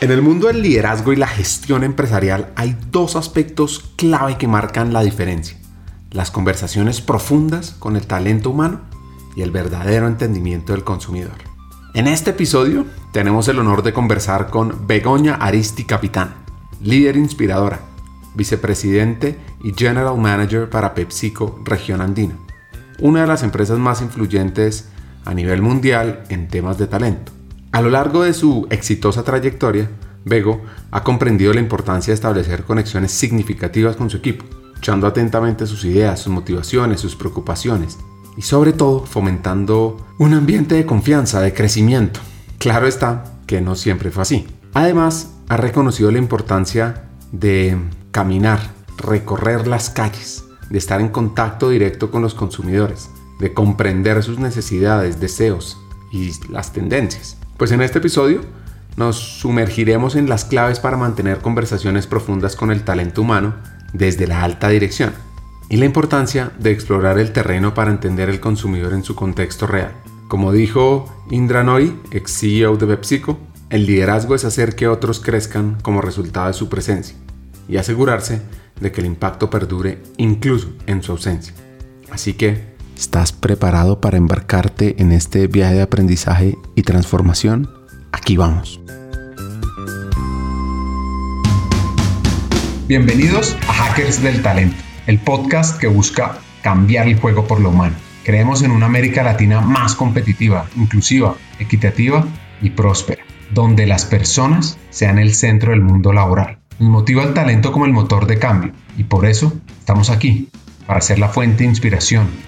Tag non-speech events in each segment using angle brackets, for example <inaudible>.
En el mundo del liderazgo y la gestión empresarial hay dos aspectos clave que marcan la diferencia. Las conversaciones profundas con el talento humano y el verdadero entendimiento del consumidor. En este episodio tenemos el honor de conversar con Begoña Aristi Capitán, líder inspiradora, vicepresidente y general manager para PepsiCo Región Andina, una de las empresas más influyentes a nivel mundial en temas de talento. A lo largo de su exitosa trayectoria, Bego ha comprendido la importancia de establecer conexiones significativas con su equipo, escuchando atentamente sus ideas, sus motivaciones, sus preocupaciones y sobre todo fomentando un ambiente de confianza, de crecimiento. Claro está que no siempre fue así. Además, ha reconocido la importancia de caminar, recorrer las calles, de estar en contacto directo con los consumidores, de comprender sus necesidades, deseos y las tendencias. Pues en este episodio nos sumergiremos en las claves para mantener conversaciones profundas con el talento humano desde la alta dirección y la importancia de explorar el terreno para entender el consumidor en su contexto real. Como dijo Indra Noy, ex CEO de PepsiCo, el liderazgo es hacer que otros crezcan como resultado de su presencia y asegurarse de que el impacto perdure incluso en su ausencia. Así que, ¿Estás preparado para embarcarte en este viaje de aprendizaje y transformación? Aquí vamos. Bienvenidos a Hackers del Talento, el podcast que busca cambiar el juego por lo humano. Creemos en una América Latina más competitiva, inclusiva, equitativa y próspera, donde las personas sean el centro del mundo laboral. Nos motiva el talento como el motor de cambio y por eso estamos aquí, para ser la fuente de inspiración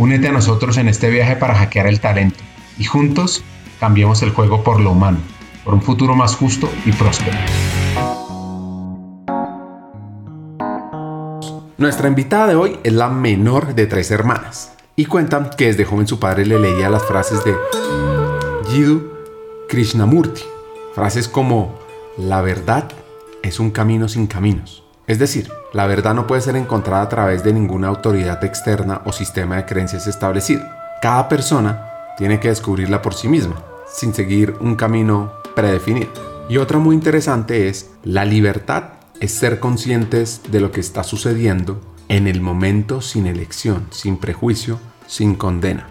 Únete a nosotros en este viaje para hackear el talento y juntos cambiemos el juego por lo humano, por un futuro más justo y próspero. Nuestra invitada de hoy es la menor de tres hermanas y cuentan que desde joven su padre le leía las frases de Jiddu Krishnamurti, frases como la verdad es un camino sin caminos. Es decir, la verdad no puede ser encontrada a través de ninguna autoridad externa o sistema de creencias establecido. Cada persona tiene que descubrirla por sí misma, sin seguir un camino predefinido. Y otra muy interesante es, la libertad es ser conscientes de lo que está sucediendo en el momento sin elección, sin prejuicio, sin condena.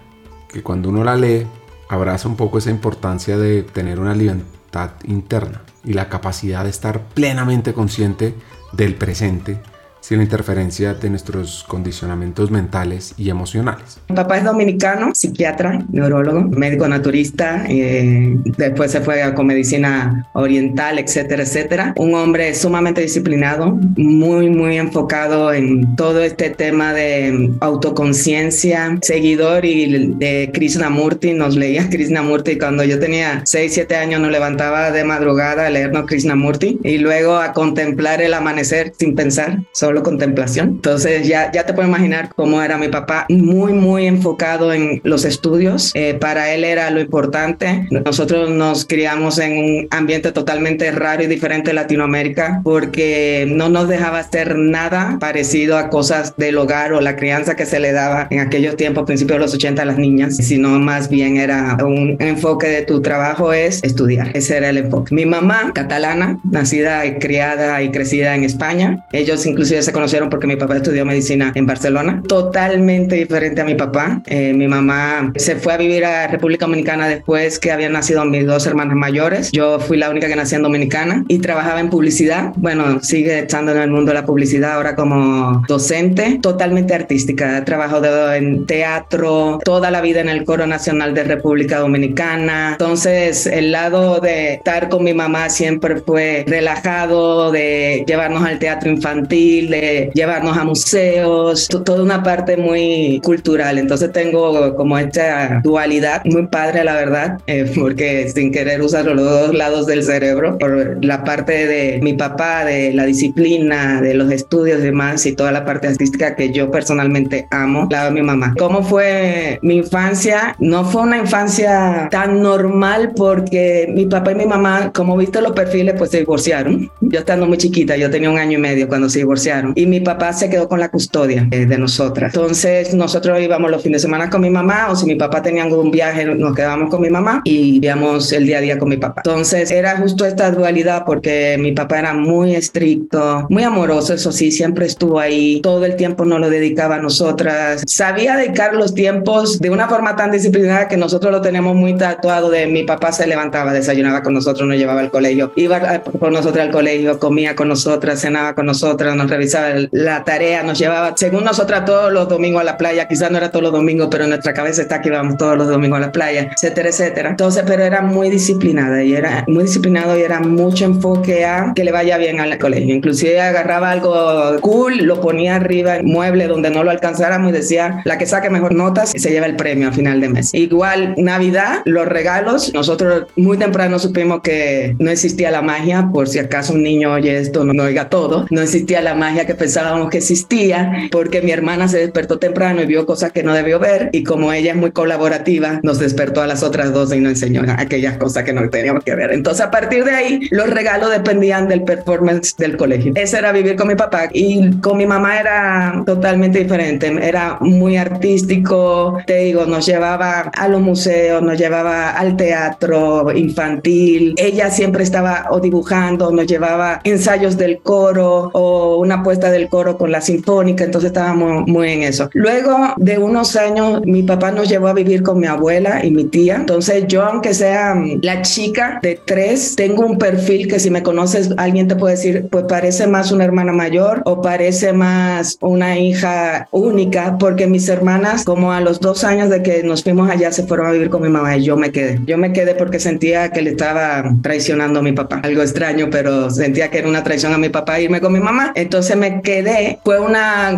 Que cuando uno la lee, abraza un poco esa importancia de tener una libertad interna y la capacidad de estar plenamente consciente del presente sin la interferencia de nuestros condicionamientos mentales y emocionales. Mi papá es dominicano, psiquiatra, neurólogo, médico naturista, eh, después se fue con medicina oriental, etcétera, etcétera. Un hombre sumamente disciplinado, muy, muy enfocado en todo este tema de autoconciencia, seguidor y de Krishnamurti, nos leía Krishnamurti cuando yo tenía 6, 7 años, nos levantaba de madrugada a leernos Krishnamurti y luego a contemplar el amanecer sin pensar solo contemplación. Entonces ya, ya te puedo imaginar cómo era mi papá, muy, muy enfocado en los estudios. Eh, para él era lo importante. Nosotros nos criamos en un ambiente totalmente raro y diferente de Latinoamérica porque no nos dejaba hacer nada parecido a cosas del hogar o la crianza que se le daba en aquellos tiempos, principios de los 80 a las niñas, sino más bien era un enfoque de tu trabajo es estudiar. Ese era el enfoque. Mi mamá, catalana, nacida y criada y crecida en España, ellos inclusive se conocieron porque mi papá estudió medicina en Barcelona, totalmente diferente a mi papá. Eh, mi mamá se fue a vivir a República Dominicana después que habían nacido mis dos hermanas mayores. Yo fui la única que nací en Dominicana y trabajaba en publicidad. Bueno, sigue estando en el mundo de la publicidad ahora como docente, totalmente artística. Trabajo en teatro, toda la vida en el Coro Nacional de República Dominicana. Entonces, el lado de estar con mi mamá siempre fue relajado, de llevarnos al teatro infantil, de llevarnos a museos, toda una parte muy cultural. Entonces tengo como esta dualidad muy padre, la verdad, eh, <laughs> porque sin querer usar los dos lados del cerebro, por la parte de mi papá, de la disciplina, de los estudios y demás, y toda la parte artística que yo personalmente amo, la de mi mamá. ¿Cómo fue mi infancia? No fue una infancia tan normal porque mi papá y mi mamá, como viste los perfiles, pues se divorciaron. Yo estando muy chiquita, yo tenía un año y medio cuando se divorciaron. Y mi papá se quedó con la custodia eh, de nosotras. Entonces nosotros íbamos los fines de semana con mi mamá o si mi papá tenía algún viaje, nos quedábamos con mi mamá y íbamos el día a día con mi papá. Entonces era justo esta dualidad porque mi papá era muy estricto, muy amoroso, eso sí, siempre estuvo ahí. Todo el tiempo nos lo dedicaba a nosotras. Sabía dedicar los tiempos de una forma tan disciplinada que nosotros lo tenemos muy tatuado de mi papá se levantaba, desayunaba con nosotros, nos llevaba al colegio, iba con nosotros al colegio, comía con nosotras, cenaba con nosotras, nos revisaba la tarea, nos llevaba, según nosotras, todos los domingos a la playa. Quizás no era todos los domingos, pero nuestra cabeza está que íbamos todos los domingos a la playa, etcétera, etcétera. Entonces, pero era muy disciplinada y era muy disciplinado y era mucho enfoque a que le vaya bien al colegio. Inclusive agarraba algo cool, lo ponía arriba en mueble donde no lo alcanzáramos y decía, la que saque mejor notas se lleva el premio a final de mes. Igual, Navidad, los regalos, nosotros muy temprano supimos que no existía la magia, por si acaso un niño oye esto, no, no oiga todo, no existía la magia que pensábamos que existía, porque mi hermana se despertó temprano y vio cosas que no debió ver, y como ella es muy colaborativa, nos despertó a las otras dos y nos enseñó aquellas cosas que no teníamos que ver. Entonces, a partir de ahí, los regalos dependían del performance del colegio. Ese era vivir con mi papá, y con mi mamá era totalmente diferente, era muy artístico, te digo, nos llevaba a los museos, nos llevaba al teatro infantil, ella siempre estaba o dibujando, nos llevaba ensayos del coro o una puesta del coro con la sinfónica, entonces estábamos muy en eso. Luego de unos años, mi papá nos llevó a vivir con mi abuela y mi tía, entonces yo, aunque sea la chica de tres, tengo un perfil que si me conoces, alguien te puede decir, pues parece más una hermana mayor o parece más una hija única, porque mis hermanas, como a los dos años de que nos fuimos allá, se fueron a vivir con mi mamá y yo me quedé. Yo me quedé porque sentía que le estaba traicionando a mi papá. Algo extraño, pero sentía que era una traición a mi papá irme con mi mamá. Entonces me quedé. Fue un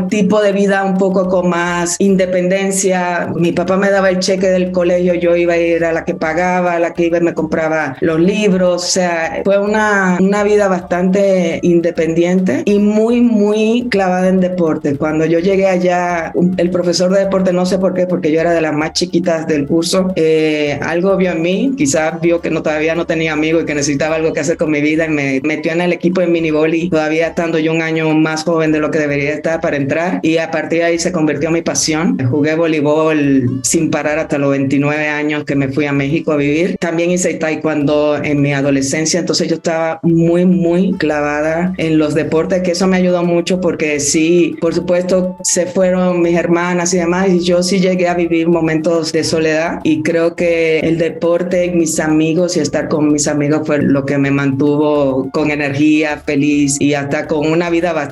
tipo de vida un poco con más independencia. Mi papá me daba el cheque del colegio, yo iba a ir a la que pagaba, a la que iba y me compraba los libros. O sea, fue una, una vida bastante independiente y muy, muy clavada en deporte. Cuando yo llegué allá, el profesor de deporte, no sé por qué, porque yo era de las más chiquitas del curso, eh, algo vio en mí, quizás vio que no, todavía no tenía amigos y que necesitaba algo que hacer con mi vida y me metió en el equipo de miniboli, todavía estando yo un año más joven de lo que debería estar para entrar y a partir de ahí se convirtió mi pasión. Jugué voleibol sin parar hasta los 29 años que me fui a México a vivir. También hice taekwondo en mi adolescencia, entonces yo estaba muy, muy clavada en los deportes, que eso me ayudó mucho porque sí, por supuesto, se fueron mis hermanas y demás y yo sí llegué a vivir momentos de soledad y creo que el deporte, mis amigos y estar con mis amigos fue lo que me mantuvo con energía, feliz y hasta con una vida bastante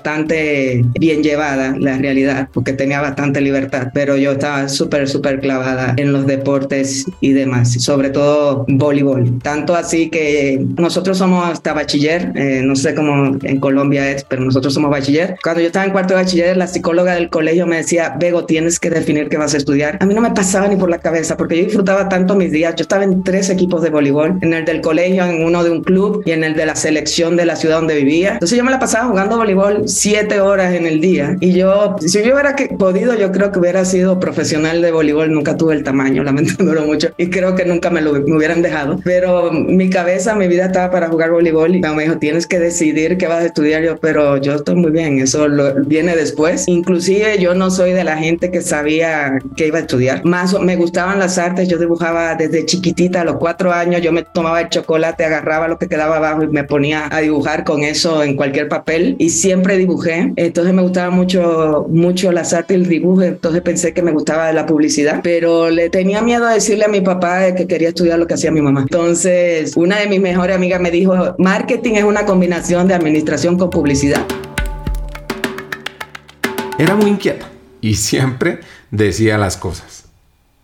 bien llevada, la realidad, porque tenía bastante libertad, pero yo estaba súper, súper clavada en los deportes y demás, sobre todo voleibol. Tanto así que nosotros somos hasta bachiller, eh, no sé cómo en Colombia es, pero nosotros somos bachiller. Cuando yo estaba en cuarto de bachiller, la psicóloga del colegio me decía, Bego, tienes que definir qué vas a estudiar. A mí no me pasaba ni por la cabeza, porque yo disfrutaba tanto mis días. Yo estaba en tres equipos de voleibol, en el del colegio, en uno de un club y en el de la selección de la ciudad donde vivía. Entonces yo me la pasaba jugando voleibol siete horas en el día. Y yo, si yo hubiera podido, yo creo que hubiera sido profesional de voleibol. Nunca tuve el tamaño, <laughs> lamentándolo mucho. Y creo que nunca me lo me hubieran dejado. Pero mi cabeza, mi vida estaba para jugar voleibol. Y me dijo, tienes que decidir qué vas a estudiar. Yo, pero yo estoy muy bien. Eso lo, viene después. Inclusive yo no soy de la gente que sabía que iba a estudiar. Más me gustaban las artes. Yo dibujaba desde chiquitita, a los cuatro años. Yo me tomaba el chocolate, agarraba lo que quedaba abajo y me ponía a dibujar con eso en cualquier papel. Y siempre dibujé. Entonces me gustaba mucho, mucho las artes y el dibujo. Entonces pensé que me gustaba la publicidad. Pero le tenía miedo a decirle a mi papá que quería estudiar lo que hacía mi mamá. Entonces una de mis mejores amigas me dijo, marketing es una combinación de administración con publicidad. Era muy inquieta y siempre decía las cosas.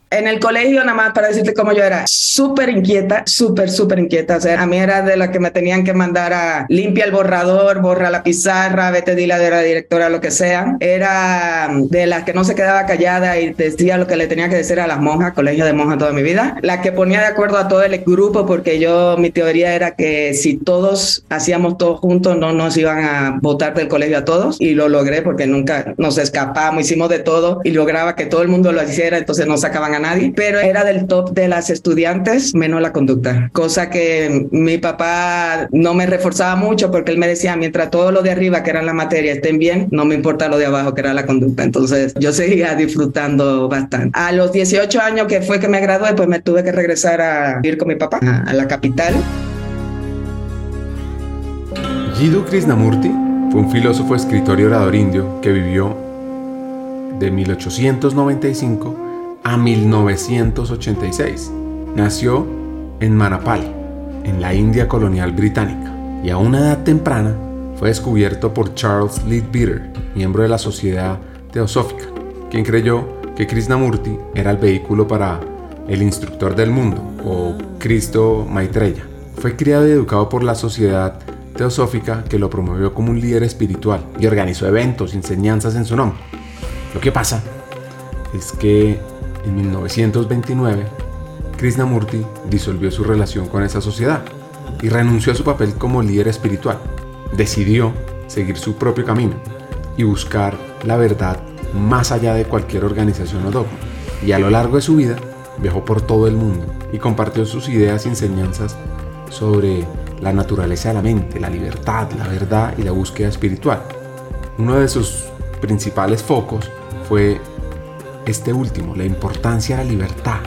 En el colegio, nada más para decirte cómo yo era, súper inquieta, súper, súper inquieta. O sea, a mí era de la que me tenían que mandar a limpia el borrador, borra la pizarra, vete dile a la directora, lo que sea. Era de las que no se quedaba callada y decía lo que le tenía que decir a las monjas, colegio de monjas toda mi vida. La que ponía de acuerdo a todo el grupo, porque yo, mi teoría era que si todos hacíamos todo juntos, no nos iban a votar del colegio a todos. Y lo logré porque nunca nos escapamos, hicimos de todo y lograba que todo el mundo lo hiciera, entonces no sacaban a nadie. Pero era del top de las estudiantes, menos la conducta. Cosa que mi papá no me reforzaba mucho porque él me decía, mientras todo lo de arriba, que era la materia, estén bien, no me importa lo de abajo, que era la conducta. Entonces yo seguía disfrutando bastante. A los 18 años que fue que me gradué, pues me tuve que regresar a ir con mi papá a la capital. Jiddu Krishnamurti fue un filósofo, escritor y orador indio que vivió de 1895 a 1986. Nació en Manapal, en la India colonial británica, y a una edad temprana fue descubierto por Charles Leadbeater, miembro de la Sociedad Teosófica, quien creyó que Krishnamurti era el vehículo para el instructor del mundo, o Cristo Maitreya. Fue criado y educado por la Sociedad Teosófica que lo promovió como un líder espiritual y organizó eventos enseñanzas en su nombre. Lo que pasa es que en 1929 Krishnamurti disolvió su relación con esa sociedad y renunció a su papel como líder espiritual. Decidió seguir su propio camino y buscar la verdad más allá de cualquier organización o dogma. Y a lo largo de su vida viajó por todo el mundo y compartió sus ideas y enseñanzas sobre la naturaleza de la mente, la libertad, la verdad y la búsqueda espiritual. Uno de sus principales focos fue este último, la importancia de la libertad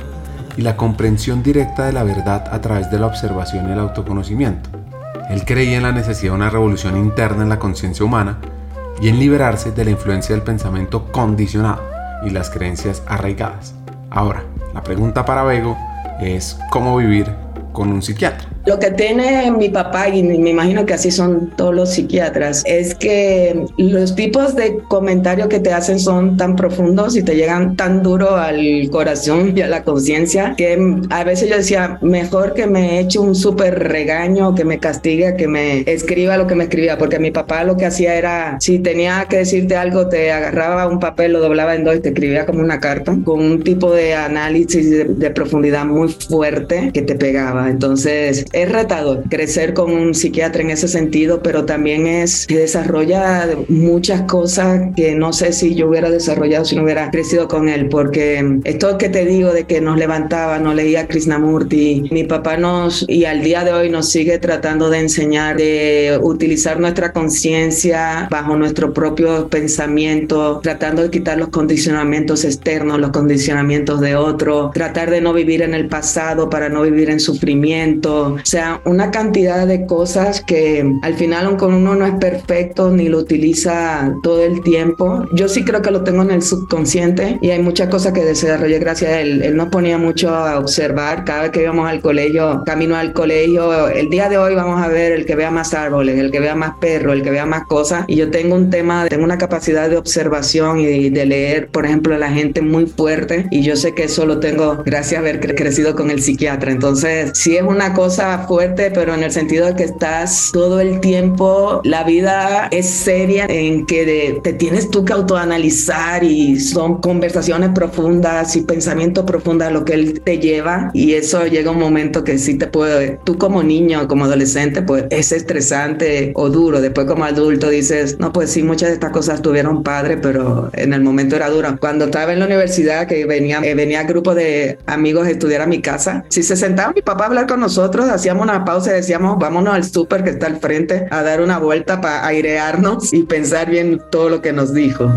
y la comprensión directa de la verdad a través de la observación y el autoconocimiento. Él creía en la necesidad de una revolución interna en la conciencia humana y en liberarse de la influencia del pensamiento condicionado y las creencias arraigadas. Ahora, la pregunta para Bego es cómo vivir con un psiquiatra. Lo que tiene mi papá, y me imagino que así son todos los psiquiatras, es que los tipos de comentarios que te hacen son tan profundos y te llegan tan duro al corazón y a la conciencia que a veces yo decía, mejor que me eche un súper regaño, que me castigue, que me escriba lo que me escribía, porque mi papá lo que hacía era, si tenía que decirte algo, te agarraba un papel, lo doblaba en dos y te escribía como una carta, con un tipo de análisis de, de profundidad muy fuerte que te pegaba. Entonces, es retador crecer con un psiquiatra en ese sentido, pero también es que desarrolla muchas cosas que no sé si yo hubiera desarrollado si no hubiera crecido con él, porque esto que te digo de que nos levantaba, nos leía Krishnamurti, mi papá nos, y al día de hoy nos sigue tratando de enseñar, de utilizar nuestra conciencia bajo nuestro propio pensamiento, tratando de quitar los condicionamientos externos, los condicionamientos de otro, tratar de no vivir en el pasado para no vivir en sufrimiento, o sea, una cantidad de cosas que al final, aunque uno no es perfecto ni lo utiliza todo el tiempo, yo sí creo que lo tengo en el subconsciente y hay muchas cosas que desarrollé gracias a él. Él nos ponía mucho a observar cada vez que íbamos al colegio, camino al colegio. El día de hoy vamos a ver el que vea más árboles, el que vea más perros, el que vea más cosas. Y yo tengo un tema, tengo una capacidad de observación y de leer, por ejemplo, a la gente muy fuerte. Y yo sé que eso lo tengo gracias a haber crecido con el psiquiatra. Entonces, sí es una cosa fuerte, pero en el sentido de que estás todo el tiempo, la vida es seria en que te tienes tú que autoanalizar y son conversaciones profundas y pensamientos profundos lo que él te lleva y eso llega un momento que sí te puede, tú como niño, como adolescente, pues es estresante o duro. Después como adulto dices, no, pues sí, muchas de estas cosas tuvieron padre, pero en el momento era duro. Cuando estaba en la universidad, que venía, eh, venía grupo de amigos a estudiar a mi casa, si se sentaba mi papá a hablar con nosotros, hacíamos una pausa y decíamos, vámonos al súper que está al frente a dar una vuelta para airearnos y pensar bien todo lo que nos dijo.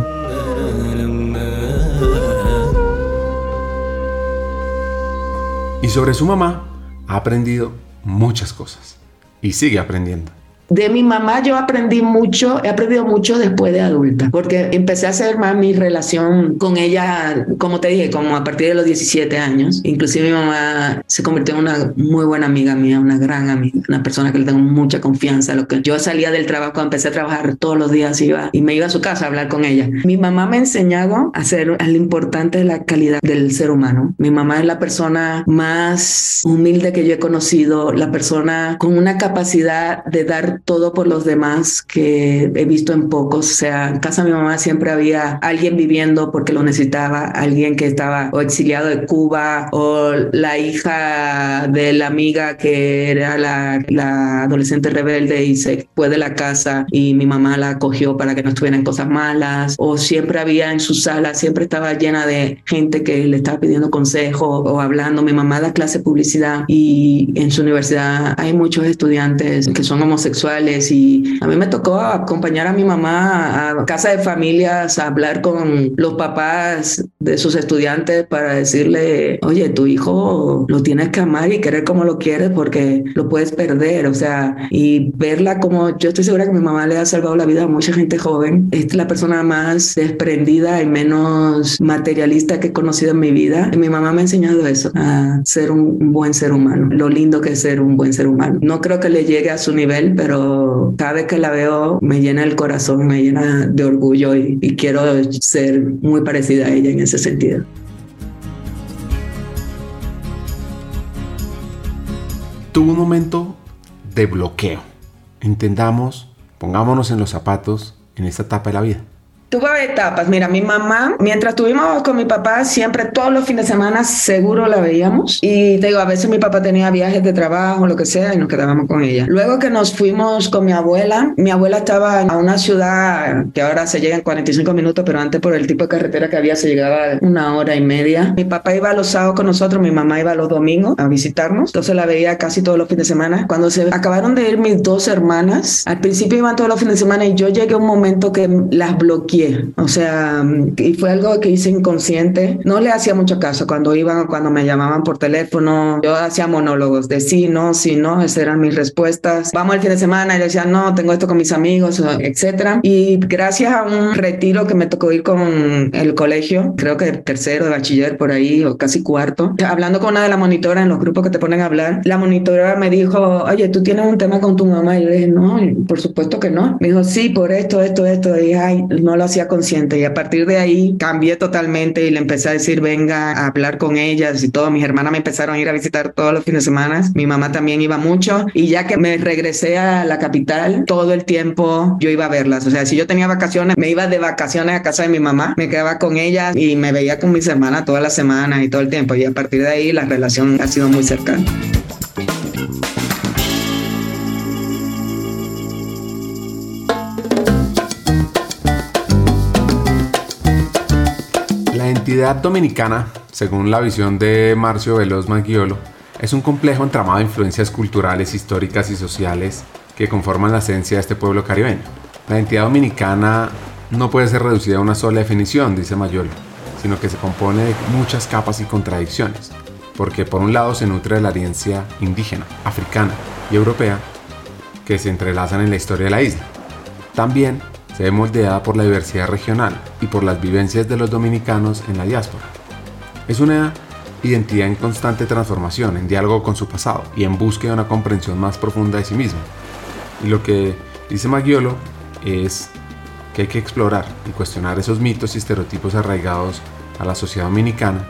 Y sobre su mamá ha aprendido muchas cosas y sigue aprendiendo. De mi mamá yo aprendí mucho, he aprendido mucho después de adulta, porque empecé a hacer más mi relación con ella, como te dije, como a partir de los 17 años. Inclusive mi mamá se convirtió en una muy buena amiga mía, una gran amiga, una persona que le tengo mucha confianza. Lo que yo salía del trabajo, empecé a trabajar todos los días iba y me iba a su casa a hablar con ella. Mi mamá me ha enseñado a ser lo importante de la calidad del ser humano. Mi mamá es la persona más humilde que yo he conocido, la persona con una capacidad de dar todo por los demás que he visto en pocos. O sea, en casa de mi mamá siempre había alguien viviendo porque lo necesitaba, alguien que estaba o exiliado de Cuba o la hija de la amiga que era la, la adolescente rebelde y se fue de la casa y mi mamá la acogió para que no estuvieran cosas malas o siempre había en su sala, siempre estaba llena de gente que le estaba pidiendo consejo o hablando. Mi mamá da clase de publicidad y en su universidad hay muchos estudiantes que son homosexuales y a mí me tocó acompañar a mi mamá a casa de familias a hablar con los papás de sus estudiantes para decirle, oye, tu hijo lo tienes que amar y querer como lo quieres porque lo puedes perder. O sea, y verla como yo estoy segura que mi mamá le ha salvado la vida a mucha gente joven. Es la persona más desprendida y menos materialista que he conocido en mi vida. Y mi mamá me ha enseñado eso, a ser un, buen ser humano, lo lindo que es ser un buen ser humano. No creo que le llegue a su nivel, pero cada vez que la veo me llena el corazón, me llena de orgullo y, y quiero ser muy parecida a ella en ese sentido. Tuvo un momento de bloqueo. Entendamos, pongámonos en los zapatos en esta etapa de la vida. Tuve etapas. Mira, mi mamá, mientras estuvimos con mi papá, siempre todos los fines de semana seguro la veíamos. Y te digo, a veces mi papá tenía viajes de trabajo, lo que sea, y nos quedábamos con ella. Luego que nos fuimos con mi abuela, mi abuela estaba a una ciudad que ahora se llega en 45 minutos, pero antes por el tipo de carretera que había se llegaba una hora y media. Mi papá iba los sábados con nosotros, mi mamá iba los domingos a visitarnos. Entonces la veía casi todos los fines de semana. Cuando se acabaron de ir mis dos hermanas, al principio iban todos los fines de semana y yo llegué a un momento que las bloqueé o sea, y fue algo que hice inconsciente. No le hacía mucho caso cuando iban, cuando me llamaban por teléfono. Yo hacía monólogos de sí, no, sí, no. Esas eran mis respuestas. Vamos el fin de semana y yo decía, no, tengo esto con mis amigos, etcétera. Y gracias a un retiro que me tocó ir con el colegio, creo que tercero de bachiller por ahí o casi cuarto, hablando con una de las monitoras en los grupos que te ponen a hablar, la monitora me dijo, oye, tú tienes un tema con tu mamá. Y yo le dije, no, por supuesto que no. Me dijo, sí, por esto, esto, esto. Y ay, no lo hacía consciente y a partir de ahí cambié totalmente y le empecé a decir, venga a hablar con ellas y todo. Mis hermanas me empezaron a ir a visitar todos los fines de semana. Mi mamá también iba mucho y ya que me regresé a la capital, todo el tiempo yo iba a verlas. O sea, si yo tenía vacaciones, me iba de vacaciones a casa de mi mamá, me quedaba con ella y me veía con mis hermanas todas las semanas y todo el tiempo. Y a partir de ahí la relación ha sido muy cercana. Identidad dominicana, según la visión de Marcio Veloz Maggiolo, es un complejo entramado de influencias culturales, históricas y sociales que conforman la esencia de este pueblo caribeño. La identidad dominicana no puede ser reducida a una sola definición, dice Mayolo, sino que se compone de muchas capas y contradicciones, porque por un lado se nutre de la herencia indígena, africana y europea que se entrelazan en la historia de la isla. También se ve moldeada por la diversidad regional y por las vivencias de los dominicanos en la diáspora. Es una identidad en constante transformación, en diálogo con su pasado y en búsqueda de una comprensión más profunda de sí mismo. Y lo que dice Maggiolo es que hay que explorar y cuestionar esos mitos y estereotipos arraigados a la sociedad dominicana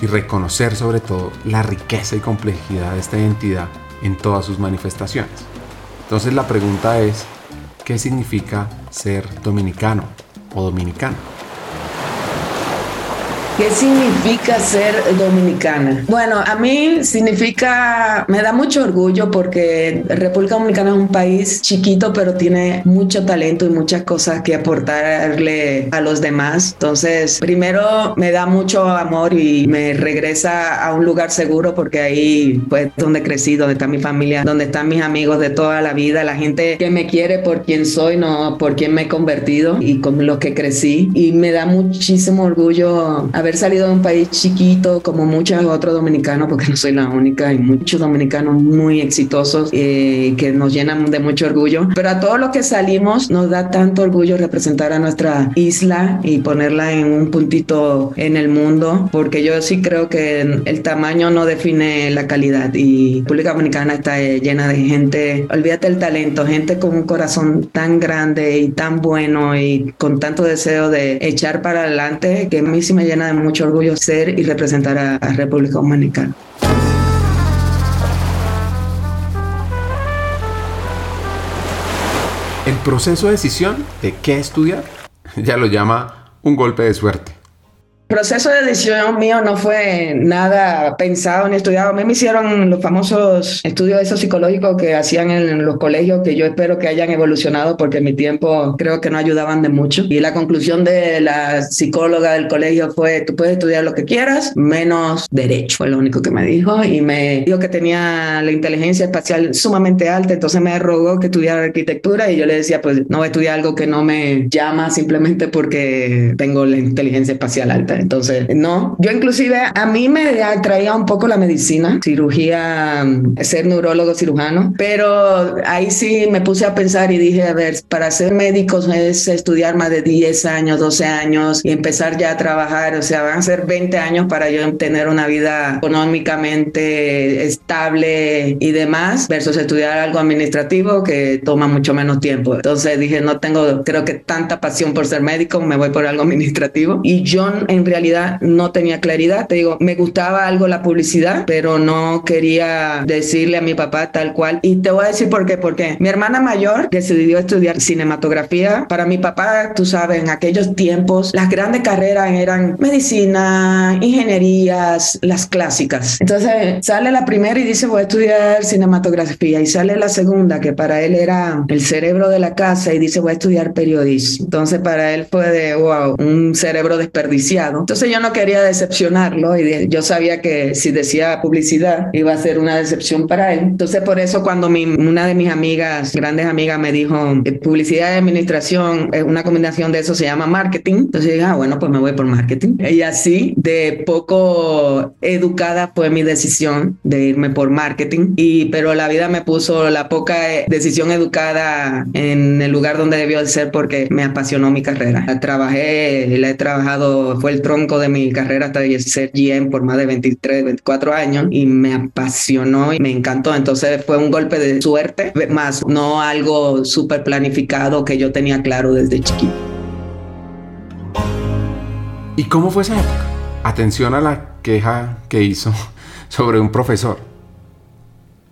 y reconocer sobre todo la riqueza y complejidad de esta identidad en todas sus manifestaciones. Entonces la pregunta es, ¿qué significa ser dominicano o dominicana. ¿Qué significa ser dominicana? Bueno, a mí significa, me da mucho orgullo porque República Dominicana es un país chiquito, pero tiene mucho talento y muchas cosas que aportarle a los demás. Entonces, primero me da mucho amor y me regresa a un lugar seguro porque ahí pues donde crecí, donde está mi familia, donde están mis amigos de toda la vida, la gente que me quiere por quien soy, no por quien me he convertido y con los que crecí. Y me da muchísimo orgullo haber salido de un país chiquito como muchos otros dominicanos, porque no soy la única, hay muchos dominicanos muy exitosos eh, que nos llenan de mucho orgullo, pero a todos los que salimos nos da tanto orgullo representar a nuestra isla y ponerla en un puntito en el mundo, porque yo sí creo que el tamaño no define la calidad. Y República Dominicana está eh, llena de gente, olvídate el talento, gente con un corazón tan grande y tan bueno y con tanto deseo de echar para adelante que a mí sí me llena de mucho orgullo ser y representar a, República Dominicana. El proceso de decisión de qué estudiar <laughs> ya lo llama un golpe de suerte proceso de decisión mío no fue nada pensado ni estudiado. A mí me hicieron los famosos estudios esos psicológicos que hacían en los colegios, que yo espero que hayan evolucionado porque en mi tiempo creo que no ayudaban de mucho. Y la conclusión de la psicóloga del colegio fue, tú puedes estudiar lo que quieras, menos derecho. Fue lo único que me dijo. Y me dijo que tenía la inteligencia espacial sumamente alta, entonces me rogó que estudiara arquitectura y yo le decía, pues no voy a estudiar algo que no me llama simplemente porque tengo la inteligencia espacial alta. Entonces, no. Yo inclusive a mí me atraía un poco la medicina, cirugía, mm, ser neurólogo cirujano, pero ahí sí me puse a pensar y dije, a ver, para ser médico es estudiar más de 10 años, 12 años y empezar ya a trabajar, o sea, van a ser 20 años para yo tener una vida económicamente estable y demás, versus estudiar algo administrativo que toma mucho menos tiempo. Entonces dije, no tengo, creo que tanta pasión por ser médico, me voy por algo administrativo. Y yo en realidad no tenía claridad. Te digo, me gustaba algo la publicidad, pero no quería decirle a mi papá tal cual. Y te voy a decir por qué. Porque mi hermana mayor decidió estudiar cinematografía. Para mi papá, tú sabes, en aquellos tiempos, las grandes carreras eran medicina, ingenierías, las clásicas. Entonces sale la primera y dice, voy a estudiar cinematografía. Y sale la segunda, que para él era el cerebro de la casa, y dice, voy a estudiar periodismo. Entonces para él fue de, wow, un cerebro desperdiciado. Entonces yo no quería decepcionarlo y yo sabía que si decía publicidad iba a ser una decepción para él. Entonces por eso cuando mi, una de mis amigas, grandes amigas, me dijo eh, publicidad y administración, una combinación de eso se llama marketing. Entonces dije, ah, bueno, pues me voy por marketing. Y así de poco educada fue mi decisión de irme por marketing. Y pero la vida me puso la poca eh, decisión educada en el lugar donde debió de ser porque me apasionó mi carrera. La trabajé, la he trabajado, fue tronco de mi carrera hasta ser GM por más de 23, 24 años y me apasionó y me encantó. Entonces fue un golpe de suerte, más no algo súper planificado que yo tenía claro desde chiquito. ¿Y cómo fue esa época? Atención a la queja que hizo <laughs> sobre un profesor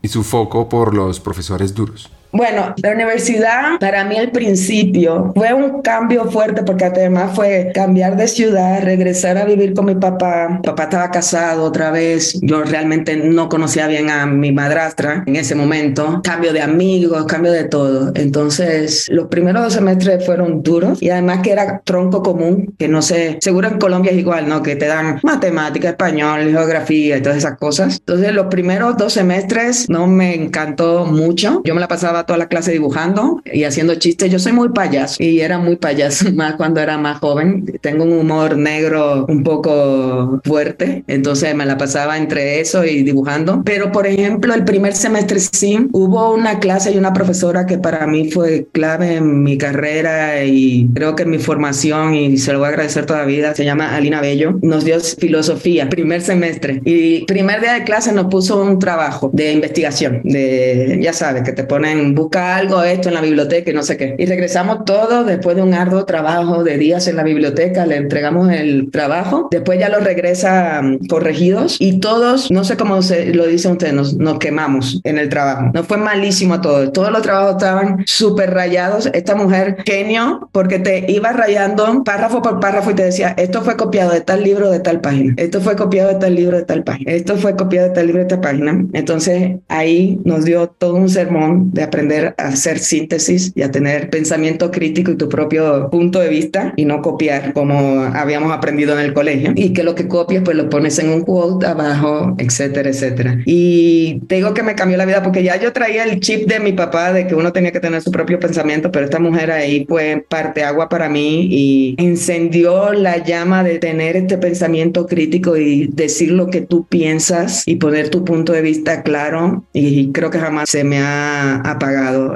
y su foco por los profesores duros. Bueno, la universidad para mí al principio fue un cambio fuerte porque además fue cambiar de ciudad, regresar a vivir con mi papá. Mi papá estaba casado otra vez. Yo realmente no conocía bien a mi madrastra en ese momento. Cambio de amigos, cambio de todo. Entonces, los primeros dos semestres fueron duros y además que era tronco común, que no sé, seguro en Colombia es igual, ¿no? Que te dan matemática, español, geografía y todas esas cosas. Entonces, los primeros dos semestres no me encantó mucho. Yo me la pasaba toda la clase dibujando y haciendo chistes. Yo soy muy payaso y era muy payaso <laughs> más cuando era más joven. Tengo un humor negro un poco fuerte, entonces me la pasaba entre eso y dibujando. Pero por ejemplo, el primer semestre sí, hubo una clase y una profesora que para mí fue clave en mi carrera y creo que en mi formación y se lo voy a agradecer toda la vida. Se llama Alina Bello. Nos dio filosofía, primer semestre. Y primer día de clase nos puso un trabajo de investigación, de, ya sabes, que te ponen busca algo, esto en la biblioteca y no sé qué. Y regresamos todos después de un arduo trabajo de días en la biblioteca, le entregamos el trabajo, después ya lo regresa mm, corregidos y todos, no sé cómo se lo dicen ustedes, nos, nos quemamos en el trabajo. No fue malísimo todo, todos los trabajos estaban súper rayados. Esta mujer, genio, porque te iba rayando párrafo por párrafo y te decía, esto fue copiado de tal libro de tal página, esto fue copiado de tal libro de tal página, esto fue copiado de tal libro de tal página. Entonces ahí nos dio todo un sermón de aprendizaje aprender a hacer síntesis y a tener pensamiento crítico y tu propio punto de vista y no copiar como habíamos aprendido en el colegio y que lo que copies pues lo pones en un quote abajo, etcétera, etcétera. Y te digo que me cambió la vida porque ya yo traía el chip de mi papá de que uno tenía que tener su propio pensamiento, pero esta mujer ahí fue parte agua para mí y encendió la llama de tener este pensamiento crítico y decir lo que tú piensas y poner tu punto de vista claro y creo que jamás se me ha apagado